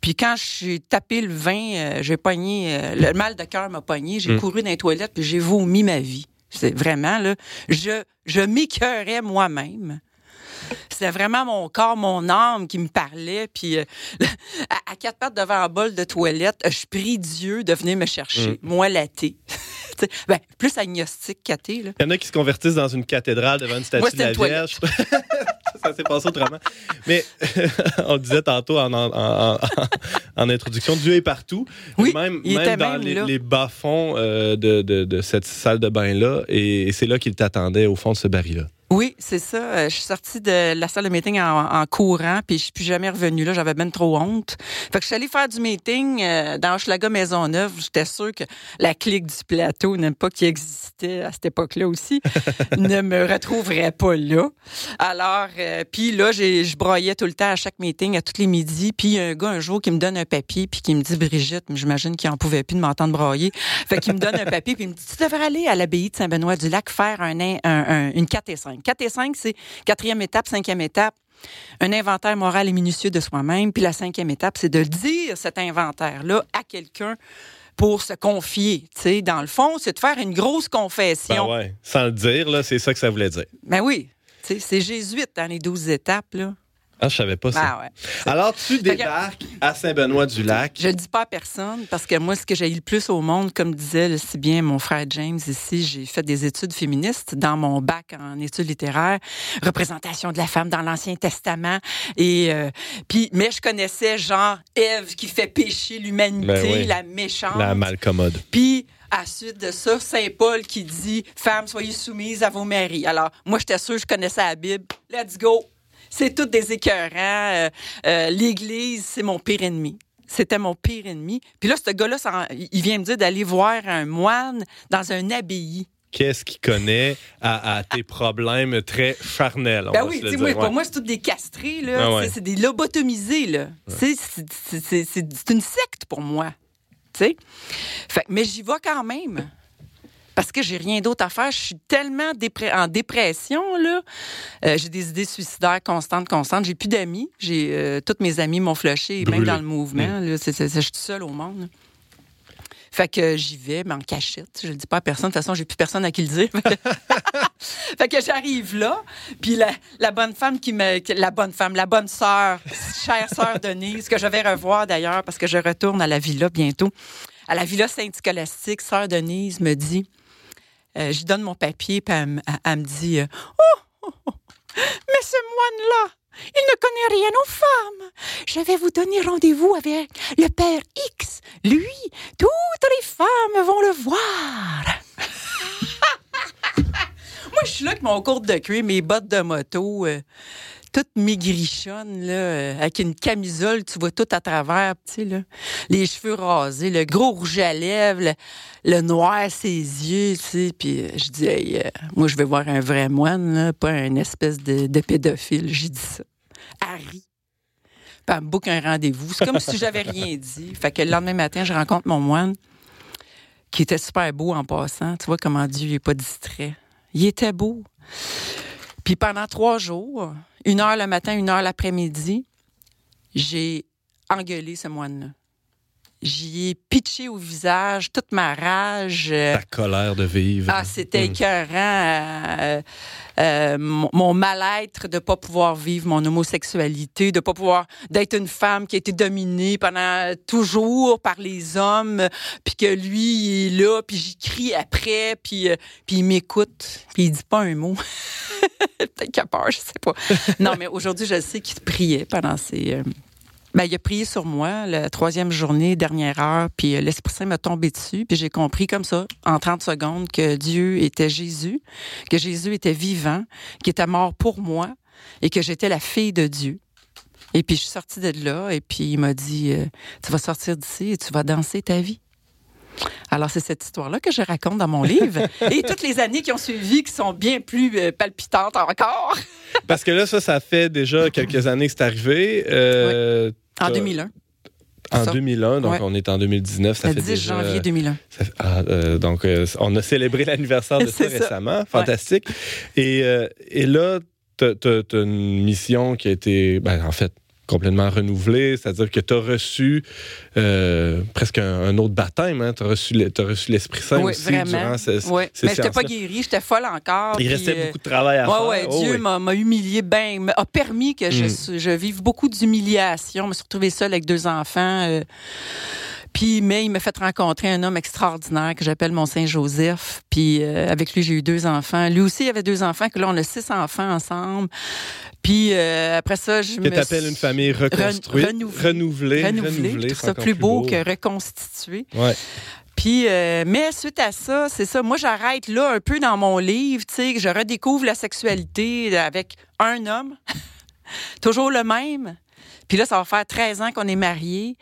Puis quand j'ai tapé le vin, j'ai pogné, le mal de cœur m'a pogné, j'ai Mm. couru dans les toilettes, puis j'ai vomi ma vie. C'est vraiment, là, je, je m'écœurais moi-même. C'était vraiment mon corps, mon âme qui me parlait. Puis euh, à, à quatre pattes devant un bol de toilette, je prie Dieu de venir me chercher. Moi, l'athée. Ben, plus agnostique qu'athée. Il y en a qui se convertissent dans une cathédrale devant une statue Moi, de la Vierge. ça s'est passé autrement. Mais on le disait tantôt en, en, en- en introduction, Dieu est partout. Oui, même, il même était dans même les, bas-fonds euh, de, de- de cette salle de bain-là. Et, et c'est là qu'il t'attendait, au fond de ce baril-là. Oui, c'est ça. Euh, Je suis sortie de la salle de meeting en, en courant, puis je suis plus jamais revenue là. J'avais ben trop honte. Fait que je suis allée faire du meeting euh, dans Hochelaga Maisonneuve. J'étais sûre que la clique du plateau, n'aime pas qui existait à cette époque-là aussi, ne me retrouverait pas là. Alors, euh, puis là, je broyais tout le temps à chaque meeting, à tous les midis. Puis il y a un gars un jour qui me donne un papier, puis qui me dit Brigitte, mais j'imagine qu'il en pouvait plus de m'entendre broyer. Fait qu'il me donne un papier, puis il me dit Tu devrais aller à l'abbaye de Saint-Benoît-du-Lac faire un, in- un- un- une 4 et 5. 4 et 5, c'est quatrième étape, cinquième étape. Un inventaire moral et minutieux de soi-même. Puis la cinquième étape, c'est de dire cet inventaire-là à quelqu'un pour se confier. Tu sais, dans le fond, c'est de faire une grosse Ben confession. ouais, sans le dire, là, c'est ça que ça voulait dire. Ben oui. C'est jésuite dans les douze étapes, là. Ah, je savais pas ça. Ben ouais. Alors, tu que- débarques à Saint-Benoît-du-Lac. Je le dis pas à personne parce que moi, ce que j'ai eu le plus au monde, comme disait le- si bien mon frère James ici, j'ai fait des études féministes dans mon bac en études littéraires, représentation de la femme dans l'Ancien Testament. Et euh, puis, mais je connaissais genre Ève qui fait pécher l'humanité, Ben oui. la méchante. La malcommode. Puis, à la suite de ça, Saint Paul qui dit Femmes, soyez soumises à vos maris. Alors, moi, j'étais sûre, je connaissais la Bible. Let's go. C'est tout des écœurants. Euh, euh, L'Église, c'est mon pire ennemi. C'était mon pire ennemi. Puis là, ce gars-là, il vient me dire d'aller voir un moine dans un abbaye. Qu'est-ce qu'il connaît à, à tes problèmes très charnels? Ben oui, pour ouais. moi, c'est tous des castrés, là. Ah ouais. C'est des lobotomisés, là. C'est- une secte pour moi. Fait mais j'y vais quand même. Parce que j'ai rien d'autre à faire. Je suis tellement en dépression, là. Euh, j'ai des idées suicidaires constantes, constantes. J'ai plus d'amis. J'ai euh, Toutes mes amis m'ont flushé, même dans le mouvement. là. C'est- je suis seule au monde. là. Fait que j'y vais, mais en cachette. Je le dis pas à personne. De toute façon, j'ai plus personne à qui le dire. fait que j'arrive là, puis la, la bonne femme qui me... La bonne femme, la bonne sœur, chère sœur Denise, que je vais revoir d'ailleurs parce que je retourne à la villa bientôt. À la villa Saint-Scolastique, sœur Denise me dit... euh, je donne mon papier, puis elle, me- dit... euh, oh, oh, oh, mais ce moine-là, il ne connaît rien aux femmes. Je vais vous donner rendez-vous avec le père X. Lui, toutes les femmes vont le voir. Moi, je suis là avec mon court de cuir, mes bottes de moto, euh, toute maigrichonne, là, euh, avec une camisole, tu vois tout à travers, tu sais, là. Les cheveux rasés, le gros rouge à lèvres, le, le noir ses yeux, tu sais. Puis euh, je dis, Hey, euh, moi, je vais voir un vrai moine, là, pas un espèce de, pédophile. J'ai dit ça. Harry. Puis elle me un rendez-vous. C'est comme si j'avais rien dit. Fait que le lendemain matin, je rencontre mon moine, qui était super beau en passant. Tu vois comment Dieu n'est pas distrait. Il était beau. Puis pendant trois jours, une heure le matin, une heure l'après-midi, j'ai engueulé ce moine-là. J'y ai pitché au visage toute ma rage. Ta colère de vivre. ah, c'était Mm. écœurant. euh, euh, mon, mon mal-être de pas pouvoir vivre mon homosexualité, de pas pouvoir d'être une femme qui a été dominée pendant toujours par les hommes, puis que lui il est là, puis j'y crie après, puis euh, puis il m'écoute, puis il dit pas un mot. Peut-être qu'il a peur, je sais pas. Non, mais aujourd'hui, je sais qu'il priait pendant ces ben, il a prié sur moi la troisième journée, dernière heure, puis euh, l'Esprit Saint m'a tombé dessus, puis j'ai compris comme ça, en 30 secondes, que Dieu était Jésus, que Jésus était vivant, qu'il était mort pour moi, et que j'étais la fille de Dieu. Et puis je suis sortie de là, et puis il m'a dit, euh, tu vas sortir d'ici et tu vas danser ta vie. Alors, c'est cette histoire-là que je raconte dans mon livre. Et toutes les années qui ont suivi, qui sont bien plus euh, palpitantes encore. Parce que là, ça, ça fait déjà quelques années que c'est arrivé. Euh, En t'as- 2001. En Ça? 2001, donc Ouais. on est en 2019. Ça Le fait 10 déjà, janvier 2001. ça fait- ah, euh, donc, euh, on a célébré l'anniversaire de ça. récemment. Fantastique. Et, euh, et là, tu as une mission qui a été, ben, en fait, complètement renouvelée. C'est-à-dire que tu as reçu euh, presque un, un autre baptême. Tu as reçu le- t'as reçu l'Esprit Saint Oui, aussi vraiment. durant ce, Oui. ces Mais j'étais pas séances-là. guérie, j'étais folle encore. Il restait euh, beaucoup de travail à Ouais, faire. ouais, Oh, Dieu oui. m'a m'a humilié bien, m'a- a permis que je, Mm. je vive beaucoup d'humiliation. Je me suis retrouvée seule avec deux enfants. euh, puis, mais il m'a fait rencontrer un homme extraordinaire que j'appelle mon Saint Joseph. Puis, euh, avec lui, j'ai eu deux enfants. Lui aussi, il avait deux enfants, que là, on a six enfants ensemble. Puis, euh, après ça, je Que me t'appelles une famille reconstruite, renouvelée. renouvelée, renouvelée. Trouve ça plus beau, que reconstitué. Ouais. Puis, euh, mais suite à ça, c'est ça. Moi, j'arrête là un peu dans mon livre, tu sais, que je redécouvre la sexualité avec un homme, toujours le même. Puis là, ça va faire 13 ans qu'on est mariés.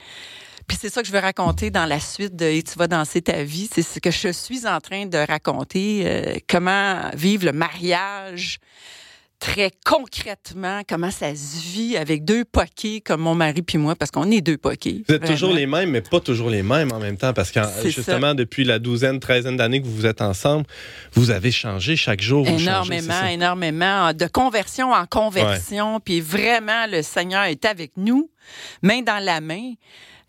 Puis c'est ça que je veux raconter dans la suite de Et tu vas danser ta vie. C'est ce que je suis en train de raconter, euh, comment vivre le mariage très concrètement, comment ça se vit avec deux poquets comme mon mari puis moi, parce qu'on est deux poquets. Vous êtes vraiment. toujours les mêmes, mais pas toujours les mêmes en même temps, parce que justement, depuis la douzaine, treizaine d'années que vous êtes ensemble, vous avez changé chaque jour. Vous Énormément, énormément. De conversion en conversion. Puis vraiment, le Seigneur est avec nous, main dans la main.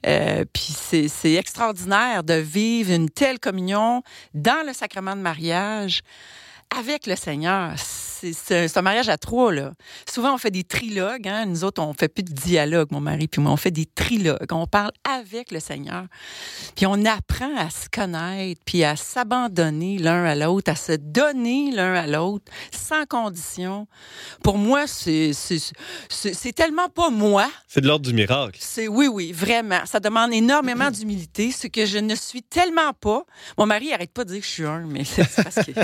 Euh, puis c'est c'est extraordinaire de vivre une telle communion dans le sacrement de mariage avec le Seigneur. C'est un, mariage à trois, là. Souvent, on fait des trilogues. Hein? Nous autres, on fait plus de dialogue, mon mari puis moi. On fait des trilogues. On parle avec le Seigneur. Puis on apprend à se connaître, puis à s'abandonner l'un à l'autre, à se donner l'un à l'autre, sans condition. Pour moi, c'est tellement pas moi. C'est de l'ordre du miracle. C'est oui, oui, vraiment. Ça demande énormément d'humilité, ce que je ne suis tellement pas. Mon mari arrête pas de dire que je suis un, mais c'est c'est parce qu'il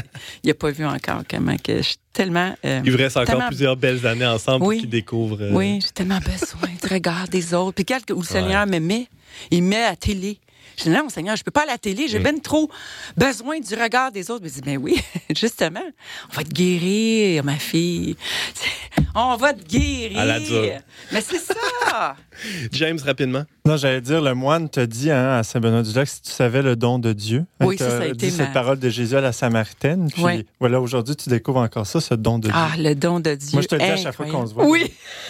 n'a pas vu encore comment que je suis tellement. euh, Il vous reste encore Tellement- plusieurs belles années ensemble Oui. pour qu'ils découvrent. euh, oui, j'ai tellement besoin du regard des autres. Puis quelque où le Seigneur me met, il me met à télé. Je dis non, Seigneur, je peux pas à la télé, j'ai Mm. bien trop besoin du regard des autres. Mais je dis, ben oui, justement, on va te guérir, ma fille. On va te guérir. À la dure. Mais c'est ça. James, rapidement. Non, j'allais dire, le moine te dit hein, à Saint-Benoît-du-Lac si tu savais le don de Dieu. Oui, ça, ça a été dit ma- cette parole de Jésus à la Samaritaine. Puis Ouais. voilà, aujourd'hui, tu découvres encore ça, ce don de Dieu. Ah, le don de Dieu. Moi, je te le dis à chaque fois qu'on se voit. Oui.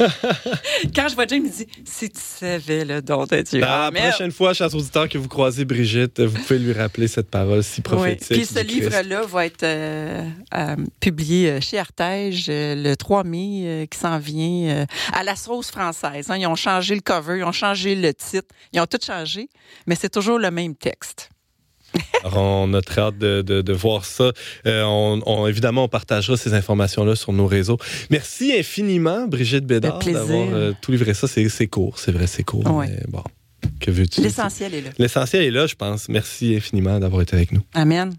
Quand je vois James, il me dit, si tu savais le don de Dieu. La Ah, prochaine fois, chers auditeurs, que vous croisez Brigitte, vous pouvez lui rappeler cette parole si Oui. prophétique. Puis ce livre-là va être euh, euh, publié euh, chez Artege le 3 mai, qui s'en vient à la sauce française. hein. Ils ont changé le cover, ils ont changé le titre, ils ont tout changé, mais c'est toujours le même texte. Alors, on a très hâte de, de- de voir ça. Euh, on, on- évidemment, on partagera ces informations-là sur nos réseaux. Merci infiniment, Brigitte Bédard, d'avoir euh, tout livré ça. C'est c'est court, c'est vrai, c'est court. Ouais. Mais bon, que veux-tu? L'essentiel est là. L'essentiel est là, je pense. Merci infiniment d'avoir été avec nous. Amen.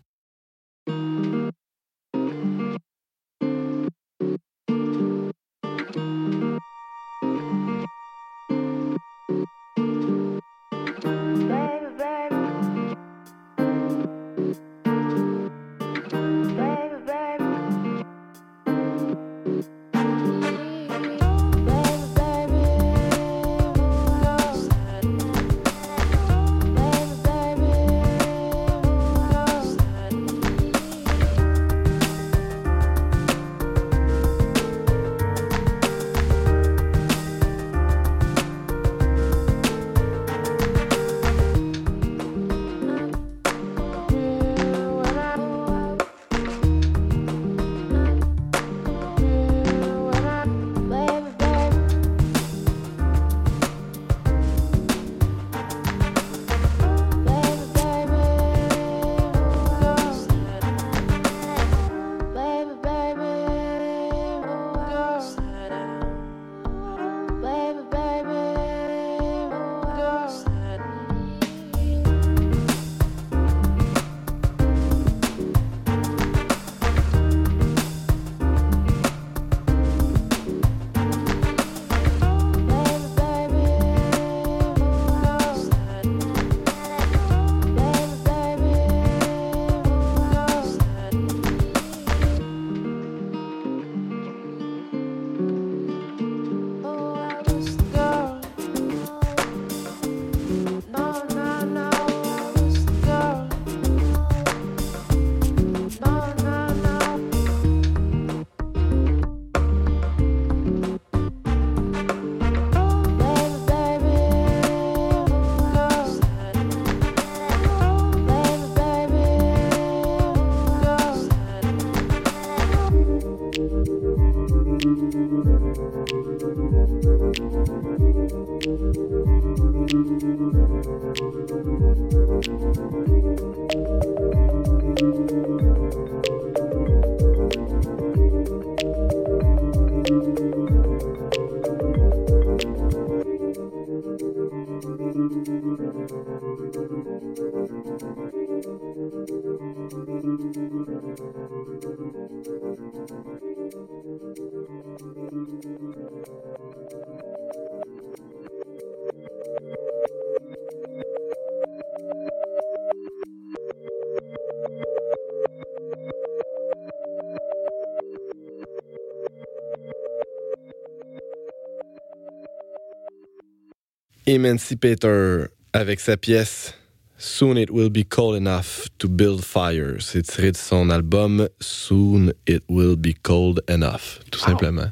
Emancipator avec sa pièce Soon It Will Be Cold Enough to Build Fires. C'est tiré de son album Soon It Will Be Cold Enough, tout simplement.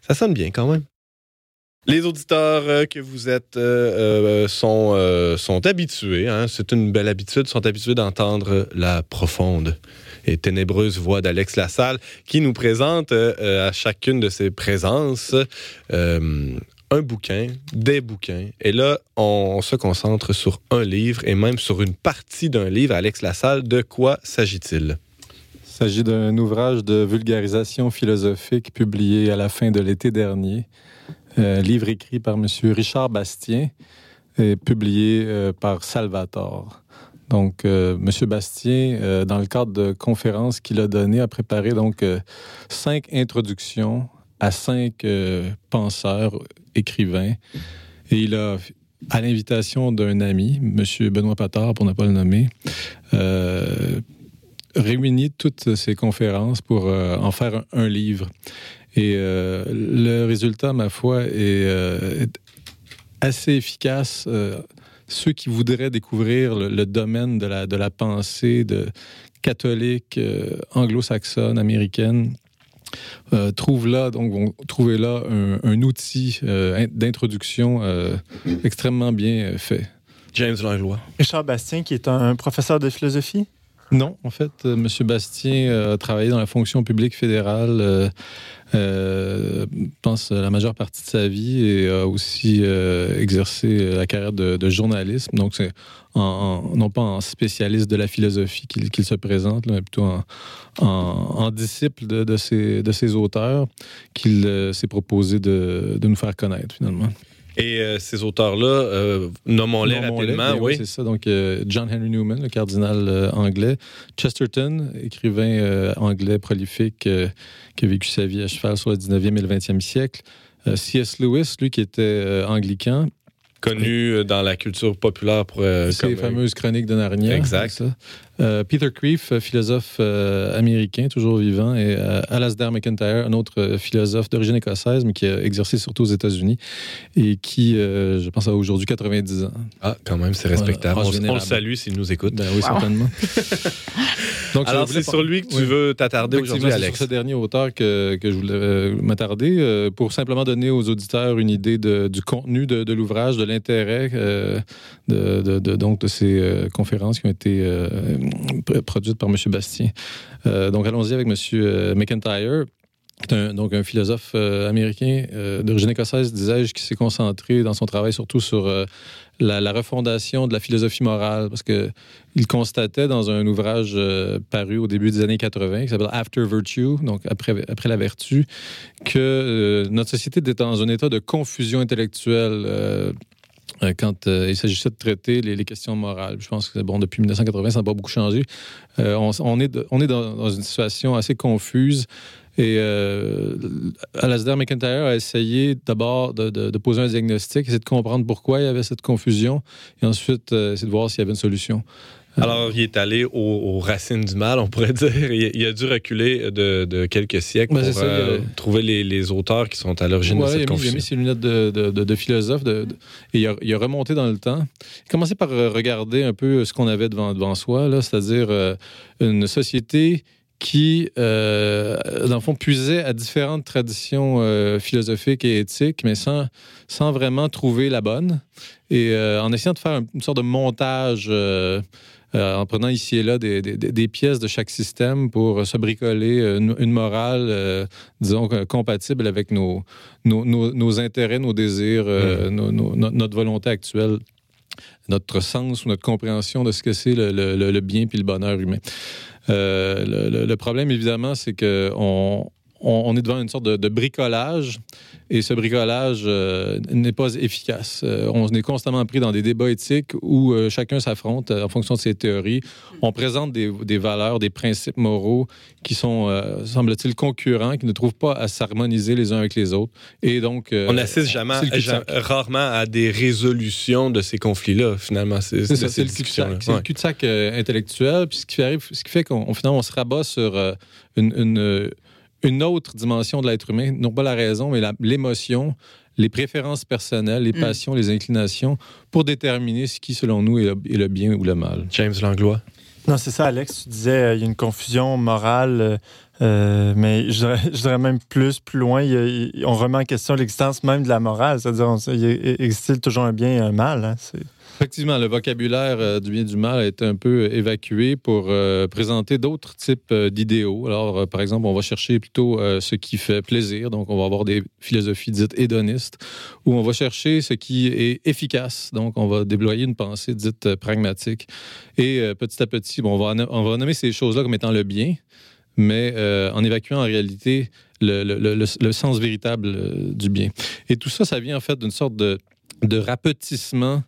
Ça sonne bien quand même. Les auditeurs euh, que vous êtes euh, euh, sont, sont habitués, hein, c'est une belle habitude, sont habitués d'entendre la profonde et ténébreuse voix d'Alex Lassalle qui nous présente à chacune de ses présences un bouquin, des bouquins. Et là, on, se concentre sur un livre et même sur une partie d'un livre. Alex Lassalle, de quoi s'agit-il? Il s'agit d'un ouvrage de vulgarisation philosophique publié à la fin de l'été dernier. Euh, livre écrit par M. Richard Bastien et publié euh, par Salvatore. Donc, euh, M. Bastien, euh, dans le cadre de conférences qu'il a données, a préparé donc cinq introductions à cinq euh, penseurs, écrivains. Et il a, à l'invitation d'un ami, M. Benoît Patard, pour ne pas le nommer, euh, réuni toutes ces conférences pour euh, en faire un, livre. Et le résultat, ma foi, est, assez efficace. Ceux qui voudraient découvrir le, domaine de la, de la pensée de catholique, anglo-saxonne, américaine, euh, trouvent là, donc, vont trouver là un, un outil euh, in- d'introduction euh, extrêmement bien fait. James Langlois. Richard Bastien, qui est un, un professeur de philosophie? Non, en fait, euh, M. Bastien euh, a travaillé dans la fonction publique fédérale, euh, pense, la majeure partie de sa vie et a aussi exercé la carrière de, de journalisme. Donc, c'est non pas en spécialiste de la philosophie qu'il se présente, mais plutôt en, disciple de, ces auteurs qu'il s'est proposé de nous faire connaître, finalement. Et euh, ces auteurs-là, euh, nommons-les Nommons-les, rapidement. bien Oui. c'est ça. Donc, euh, John Henry Newman, le cardinal euh, anglais. Chesterton, écrivain anglais prolifique qui a vécu sa vie à cheval sur le 19e et le 20e siècle. C.S. Lewis, lui qui était anglican, Connu dans la culture populaire pour. ces fameuses chroniques de Narnia. Exact. ça. Euh, Peter Creef, euh, philosophe euh, américain, toujours vivant, et euh, Alasdair MacIntyre, un autre philosophe d'origine écossaise, mais qui a exercé surtout aux États-Unis et qui, euh, je pense, a aujourd'hui 90 ans. Ah, quand même, c'est respectable. Voilà, on, on le salue s'il nous écoute. Ben oui, certainement. Donc, Alors, c'est sur lui que tu Oui. veux t'attarder aujourd'hui, c'est Alex. sur ce dernier auteur que, que je voulais m'attarder euh, pour simplement donner aux auditeurs une idée de- du contenu de, de l'ouvrage, de l'intérêt euh, de, de- de- donc de ces euh, conférences qui ont été pr- produites par M. Bastien. Euh, donc, allons-y avec M. euh, McIntyre. qui est un, donc un philosophe euh, américain d'origine écossaise, disais-je, qui s'est concentré dans son travail surtout sur la, la refondation de la philosophie morale, parce que il constatait dans un ouvrage paru au début des années 80, qui s'appelle After Virtue, donc après, après la vertu, que notre société était dans un état de confusion intellectuelle. Euh, quand euh, il s'agissait de traiter les, questions morales. Je pense que bon, depuis 1980, ça n'a pas beaucoup changé. Euh, on, est, on est dans, une situation assez confuse. Et euh, Alasdair McIntyre a essayé d'abord de, poser un diagnostic, essayer de comprendre pourquoi il y avait cette confusion, et ensuite essayer de voir s'il y avait une solution. Alors, il est allé aux, aux racines du mal, on pourrait dire. Il, il a dû reculer de, de quelques siècles Ben, pour ça, euh, il a- trouver les, les auteurs qui sont à l'origine Ouais, de il, a cette mis, il a mis ses lunettes de, de- de- de philosophe et il a, il a remonté dans le temps. Il a commencé par euh, regarder un peu ce qu'on avait devant, devant soi, c'est-à-dire euh, une société qui, euh, dans le fond, puisait à différentes traditions euh, philosophiques et éthiques, mais sans, sans vraiment trouver la bonne. Et euh, en essayant de faire une sorte de montage euh, euh, en prenant ici et là des, des- des pièces de chaque système pour se bricoler euh, une, une morale, euh, disons, euh, compatible avec nos, nos, nos- nos intérêts, nos désirs, euh, nos- no- notre volonté actuelle, notre sens ou notre compréhension de ce que c'est le, le- le- le bien puis le bonheur humain. Euh, le, le- problème, évidemment, c'est que on, est devant une sorte de, de bricolage et ce bricolage euh, n'est pas efficace. Euh, on est constamment pris dans des débats éthiques où euh, chacun s'affronte en fonction de ses théories. On présente des, des valeurs, des principes moraux qui sont, semble-t-il, concurrents, qui ne trouvent pas à s'harmoniser les uns avec les autres. Et donc, On n'assiste jamais, rarement à des résolutions de ces conflits-là, finalement. C'est le cul-de-sac. le cul-de-sac intellectuel, puis ce qui, arrive, ce qui fait qu'on on- finalement on se rabat sur une, une, une autre dimension de l'être humain, non pas la raison, mais l'émotion, les préférences personnelles, les Mm. passions, les inclinations, pour déterminer ce qui, selon nous, est le, est le bien ou le mal. James Langlois? Non, c'est ça, Alex. Tu disais, euh, il y a une confusion morale, euh, euh, mais je dirais, je dirais même plus, plus loin, il y a- il- on remet en question l'existence même de la morale. C'est-à-dire, on- il existe toujours un bien et un mal. hein, c'est- Effectivement, le vocabulaire euh, du bien et du mal a été un peu évacué pour euh, présenter d'autres types euh, d'idéaux. Alors, par exemple, on va chercher plutôt ce qui fait plaisir, donc on va avoir des philosophies dites hédonistes, ou on va chercher ce qui est efficace, donc on va déployer une pensée dite pragmatique. Et petit à petit, bon, on, va, on va nommer ces choses-là comme étant le bien, mais en évacuant en réalité le, le- le- le- sens véritable du bien. Et tout ça, ça vient en fait d'une sorte de, de rapetissement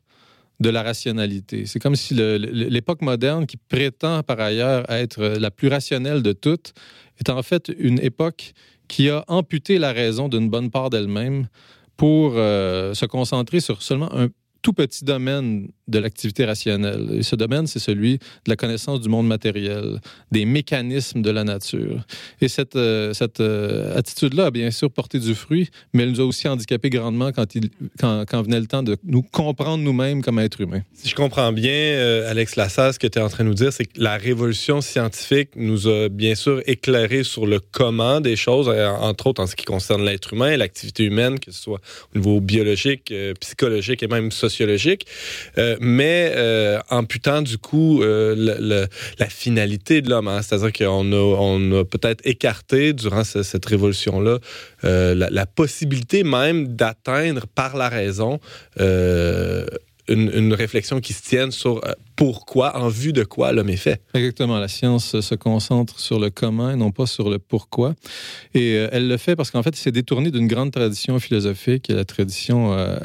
de la rationalité. C'est comme si l'époque moderne, qui prétend par ailleurs être la plus rationnelle de toutes, est en fait une époque qui a amputé la raison d'une bonne part d'elle-même pour euh, se concentrer sur seulement un tout petit domaine de l'activité rationnelle. Et ce domaine, c'est celui de la connaissance du monde matériel, des mécanismes de la nature. Et cette, euh, cette euh, attitude-là a bien sûr porté du fruit, mais elle nous a aussi handicapés grandement quand, il, quand, quand venait le temps de nous comprendre nous-mêmes comme êtres humains. Si je comprends bien, euh, Alex Lassalle, ce que tu es en train de nous dire, c'est que la révolution scientifique nous a bien sûr éclairé sur le comment des choses, entre autres en ce qui concerne l'être humain, l'activité humaine, que ce soit au niveau biologique, psychologique et même sociologique, Euh, mais euh, amputant du coup euh, la finalité de l'homme. hein. C'est-à-dire qu'on a, peut-être écarté durant ce- cette révolution-là euh, la, possibilité même d'atteindre par la raison euh, une, réflexion qui se tienne sur euh, pourquoi, en vue de quoi l'homme est fait. Exactement. La science se concentre sur le comment et non pas sur le pourquoi. Et euh, elle le fait parce qu'en fait, il s'est détourné d'une grande tradition philosophique, la tradition euh,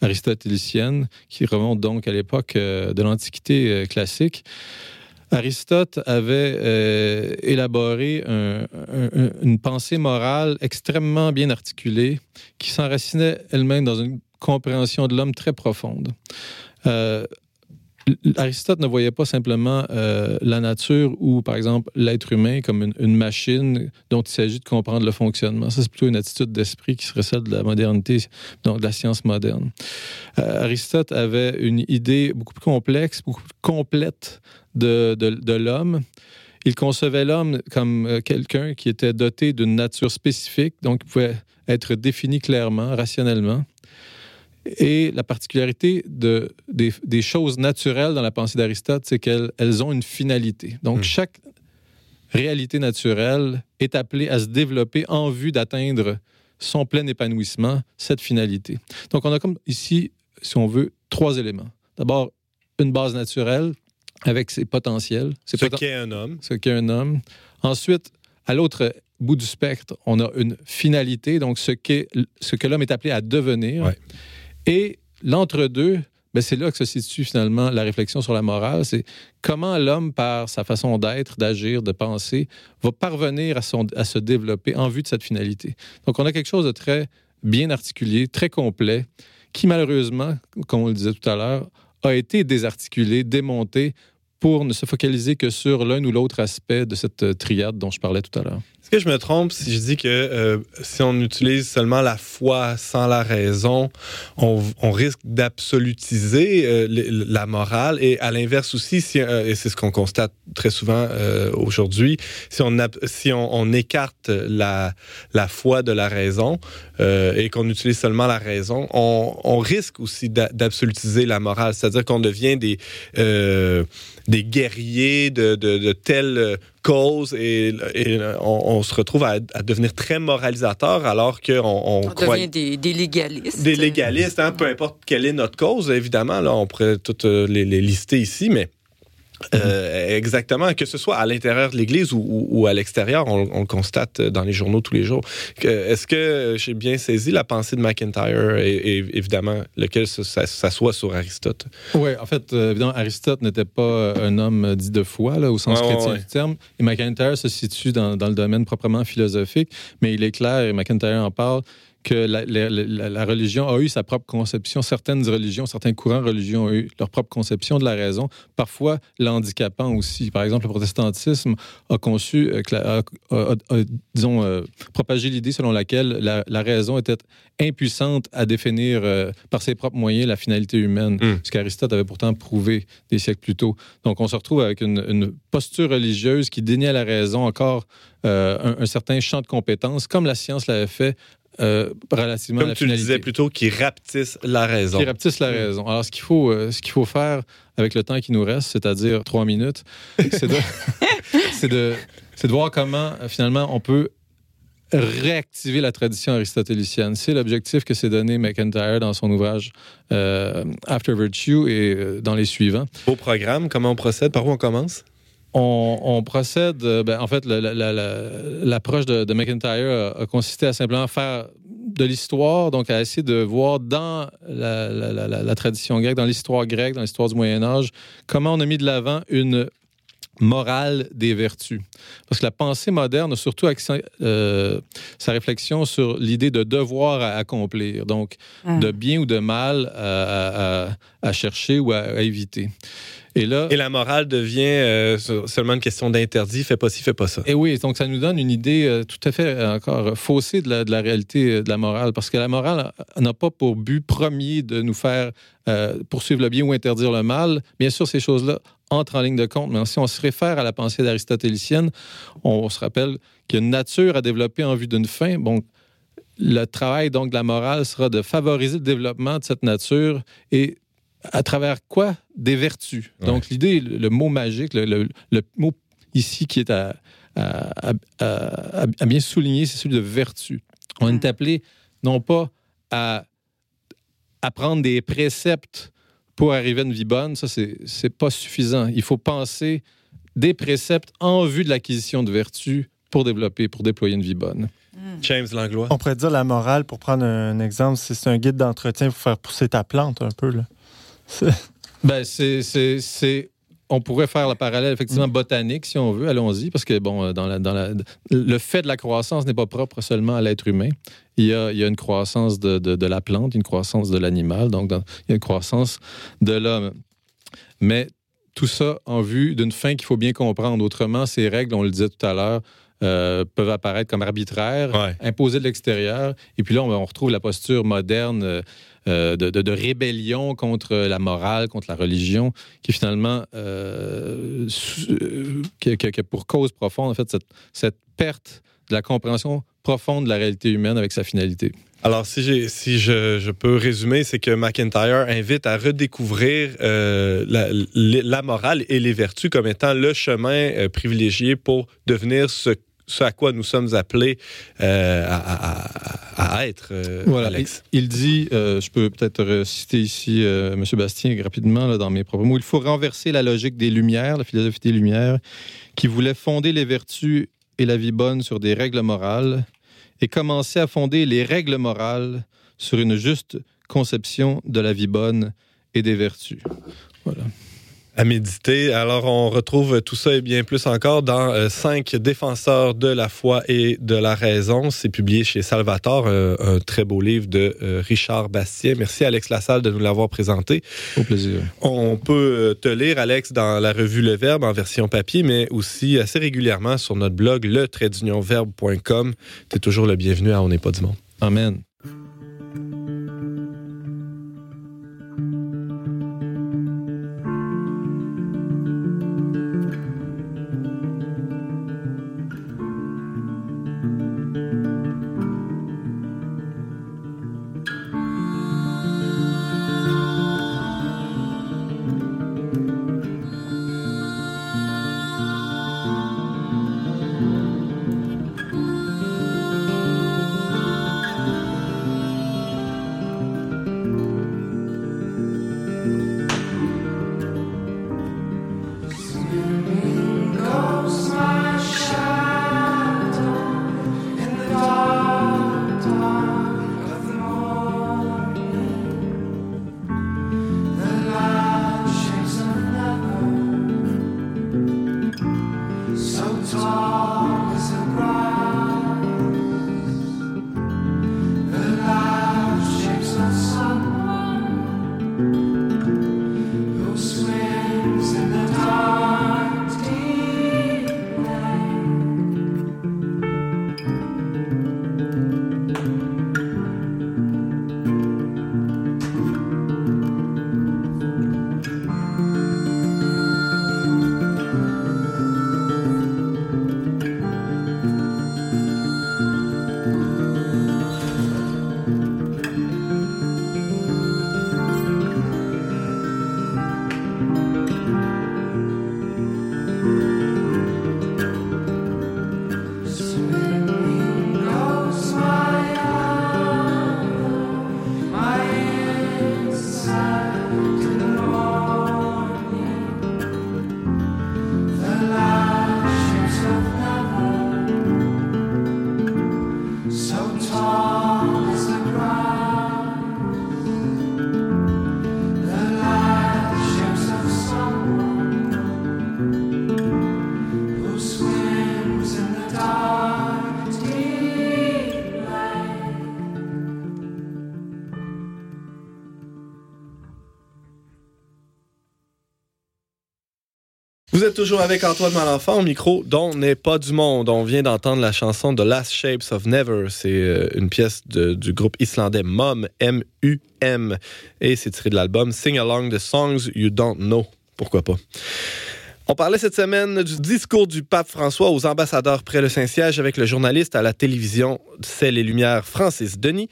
aristotélicienne, qui remonte donc à l'époque euh, de l'Antiquité euh, classique. Aristote avait euh, élaboré un- un- un- une pensée morale extrêmement bien articulée, qui s'enracinait elle-même dans une compréhension de l'homme très profonde. Euh, Aristote ne voyait pas simplement euh, la nature ou, par exemple, l'être humain comme une, machine dont il s'agit de comprendre le fonctionnement. Ça, c'est plutôt une attitude d'esprit qui serait celle de la modernité, donc de la science moderne. Euh, Aristote avait une idée beaucoup plus complexe, beaucoup plus complète de, de, l'homme. Il concevait l'homme comme quelqu'un qui était doté d'une nature spécifique, donc il pouvait être défini clairement, rationnellement. Et la particularité de, des, des choses naturelles dans la pensée d'Aristote, c'est qu'elles elles ont une finalité. Donc, Hmm. chaque réalité naturelle est appelée à se développer en vue d'atteindre son plein épanouissement, cette finalité. Donc, on a comme ici, si on veut, trois éléments. D'abord, une base naturelle avec ses potentiels. Ses Ce poten- qu'est un homme. ce qu'est un homme. Ensuite, à l'autre bout du spectre, on a une finalité, donc ce que l'homme est appelé à devenir. Ouais. Et l'entre-deux, ben, c'est là que se situe finalement la réflexion sur la morale. C'est comment l'homme, par sa façon d'être, d'agir, de penser, va parvenir à, se développer en vue de cette finalité. Donc, on a quelque chose de très bien articulé, très complet, qui malheureusement, comme on le disait tout à l'heure, a été désarticulé, démonté pour ne se focaliser que sur l'un ou l'autre aspect de cette triade dont je parlais tout à l'heure. Est-ce que je me trompe si je dis que euh, si on utilise seulement la foi sans la raison, on, risque d'absolutiser euh, la morale? Et à l'inverse aussi, si, euh, et c'est ce qu'on constate très souvent aujourd'hui, si, on, si on écarte la, la foi de la raison, euh, et qu'on utilise seulement la raison, on, on risque aussi d'a- d'absolutiser la morale. C'est-à-dire qu'on devient des, euh, des guerriers de, de, de telle euh, cause et, et on, on se retrouve à, à devenir très moralisateur alors qu'on on On croit devient des, des légalistes. des légalistes, hein, peu importe quelle est notre cause, évidemment. Là, on pourrait toutes les, les lister ici, mais euh, exactement, que ce soit à l'intérieur de l'Église ou, ou- ou à l'extérieur, on, on le constate dans les journaux tous les jours. Est-ce que j'ai bien saisi la pensée de McIntyre et, et évidemment lequel s'assoit sur Aristote? Oui, en fait, euh, évidemment, Aristote n'était pas un homme dit de foi, là, au sens chrétien ouais. du terme. Et McIntyre se situe dans, dans le domaine proprement philosophique, mais il est clair, et McIntyre en parle, que la, la- la- la religion a eu sa propre conception. Certaines religions, certains courants religieux ont eu leur propre conception de la raison, parfois l'handicapant aussi. Par exemple, le protestantisme a conçu, euh, que la- a- a- a- disons, euh, propagé l'idée selon laquelle la, raison était impuissante à définir euh, par ses propres moyens la finalité humaine, Mm. ce qu'Aristote avait pourtant prouvé des siècles plus tôt. Donc, on se retrouve avec une, une posture religieuse qui dénie à la raison encore euh, un, un certain champ de compétences, comme la science l'avait fait euh, relativement à Comme la tu le disais plutôt, qui rapetisse la raison. qui rapetissent la raison. Alors, ce qu'il faut, euh, ce qu'il faut faire avec le temps qui nous reste, c'est-à-dire trois minutes, c'est de, c'est de, de voir comment, euh, finalement, on peut réactiver la tradition aristotélicienne. C'est l'objectif que s'est donné McIntyre dans son ouvrage euh, After Virtue et dans les suivants. Beau programme, comment on procède? Par où on commence? On, on procède, euh, ben, en fait, la- la- la- la- l'approche de, de McIntyre a, a consisté à simplement faire de l'histoire, donc à essayer de voir dans la, la- la- la- la tradition grecque, dans l'histoire grecque, dans l'histoire du Moyen Âge, comment on a mis de l'avant une morale des vertus. Parce que la pensée moderne a surtout accent- euh, sa réflexion sur l'idée de devoir à accomplir, donc Mm. de bien ou de mal à, à- à- à chercher ou à, à éviter. Et là, Et la morale devient euh, seulement une question d'interdit, fais pas ci, fais pas ça. et oui, donc ça nous donne une idée euh, tout à fait euh, encore faussée de la, de la réalité de la morale, parce que la morale n'a pas pour but premier de nous faire euh, poursuivre le bien ou interdire le mal. Bien sûr, ces choses-là entrent en ligne de compte, mais si on se réfère à la pensée aristotélicienne, on, on se rappelle qu'il y a une nature à développer en vue d'une fin. Bon, le travail donc de la morale sera de favoriser le développement de cette nature et à travers quoi Des vertus? Ouais. Donc l'idée, le, le mot magique, le, le- le mot ici qui est à, à, à- à- à bien souligner, c'est celui de vertu. On est appelé non pas à apprendre des préceptes pour arriver à une vie bonne, ça c'est c'est pas suffisant. Il faut penser des préceptes en vue de l'acquisition de vertus pour développer, pour déployer une vie bonne. James Langlois. On pourrait dire la morale, pour prendre un exemple, c'est c'est un guide d'entretien pour faire pousser ta plante un peu. Là. Ben, c'est, On pourrait faire le parallèle, effectivement, botanique, si on veut. Allons-y, parce que, bon, euh, dans la, dans la, le fait de la croissance n'est pas propre seulement à l'être humain. Il y a, il y a une croissance de, de- de la plante, une croissance de l'animal, donc dans- il y a une croissance de l'homme. Mais tout ça en vue d'une fin qu'il faut bien comprendre. Autrement, ces règles, on le disait tout à l'heure, euh, peuvent apparaître comme arbitraires, Ouais. imposées de l'extérieur. Et puis là, on, on retrouve la posture moderne euh, de, de- rébellion contre la morale, contre la religion, qui finalement, euh, euh, a pour cause profonde, en fait, cette, cette perte de la compréhension profonde de la réalité humaine avec sa finalité. Alors, si, si je, je peux résumer, c'est que McIntyre invite à redécouvrir euh, la, morale et les vertus comme étant le chemin euh, privilégié pour devenir ce, ce à quoi nous sommes appelés euh, à, à- à- à être, euh, Voilà. Alex. Il, il dit, euh, je peux peut-être citer ici M. Bastien rapidement là, dans mes propres mots, il faut renverser la logique des Lumières, la philosophie des Lumières, qui voulait fonder les vertus et la vie bonne sur des règles morales, et commencer à fonder les règles morales sur une juste conception de la vie bonne et des vertus. Voilà. À méditer. Alors, on retrouve tout ça et bien plus encore dans euh, Cinq défenseurs de la foi et de la raison. C'est publié chez Salvatore, euh, un très beau livre de euh, Richard Bastien. Merci, Alex Lassalle, de nous l'avoir présenté. Au plaisir. On peut euh, te lire, Alex, dans la revue Le Verbe en version papier, mais aussi assez régulièrement sur notre blog, le. Tu es toujours le bienvenu à On n'est pas du monde. Amen. Vous êtes toujours avec Antoine Malenfant au micro dont n'est pas du monde. On vient d'entendre la chanson The Last Shapes of Never. C'est euh, une pièce du groupe islandais MUM, M-U-M. Et c'est tiré de l'album Sing Along the Songs You Don't Know. Pourquoi pas? On parlait cette semaine du discours du pape François aux ambassadeurs près le Saint-Siège avec le journaliste à la télévision C'est les Lumières, Francis Denis.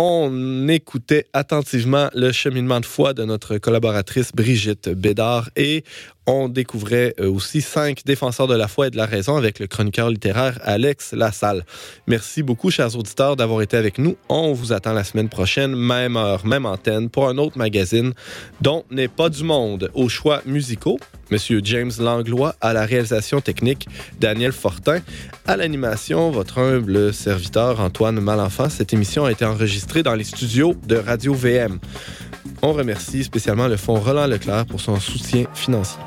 On écoutait attentivement le cheminement de foi de notre collaboratrice Brigitte Bédard et on découvrait euh, aussi cinq défenseurs de la foi et de la raison avec le chroniqueur littéraire Alex Lassalle. Merci beaucoup, chers auditeurs, d'avoir été avec nous. On vous attend la semaine prochaine, même heure, même antenne, pour un autre magazine dont n'est pas du monde. Aux choix musicaux, Monsieur James Langlois à la réalisation technique, Daniel Fortin à l'animation, votre humble serviteur Antoine Malenfant. Cette émission a été enregistrée dans les studios de Radio VM. On remercie spécialement le Fonds Roland Leclerc pour son soutien financier.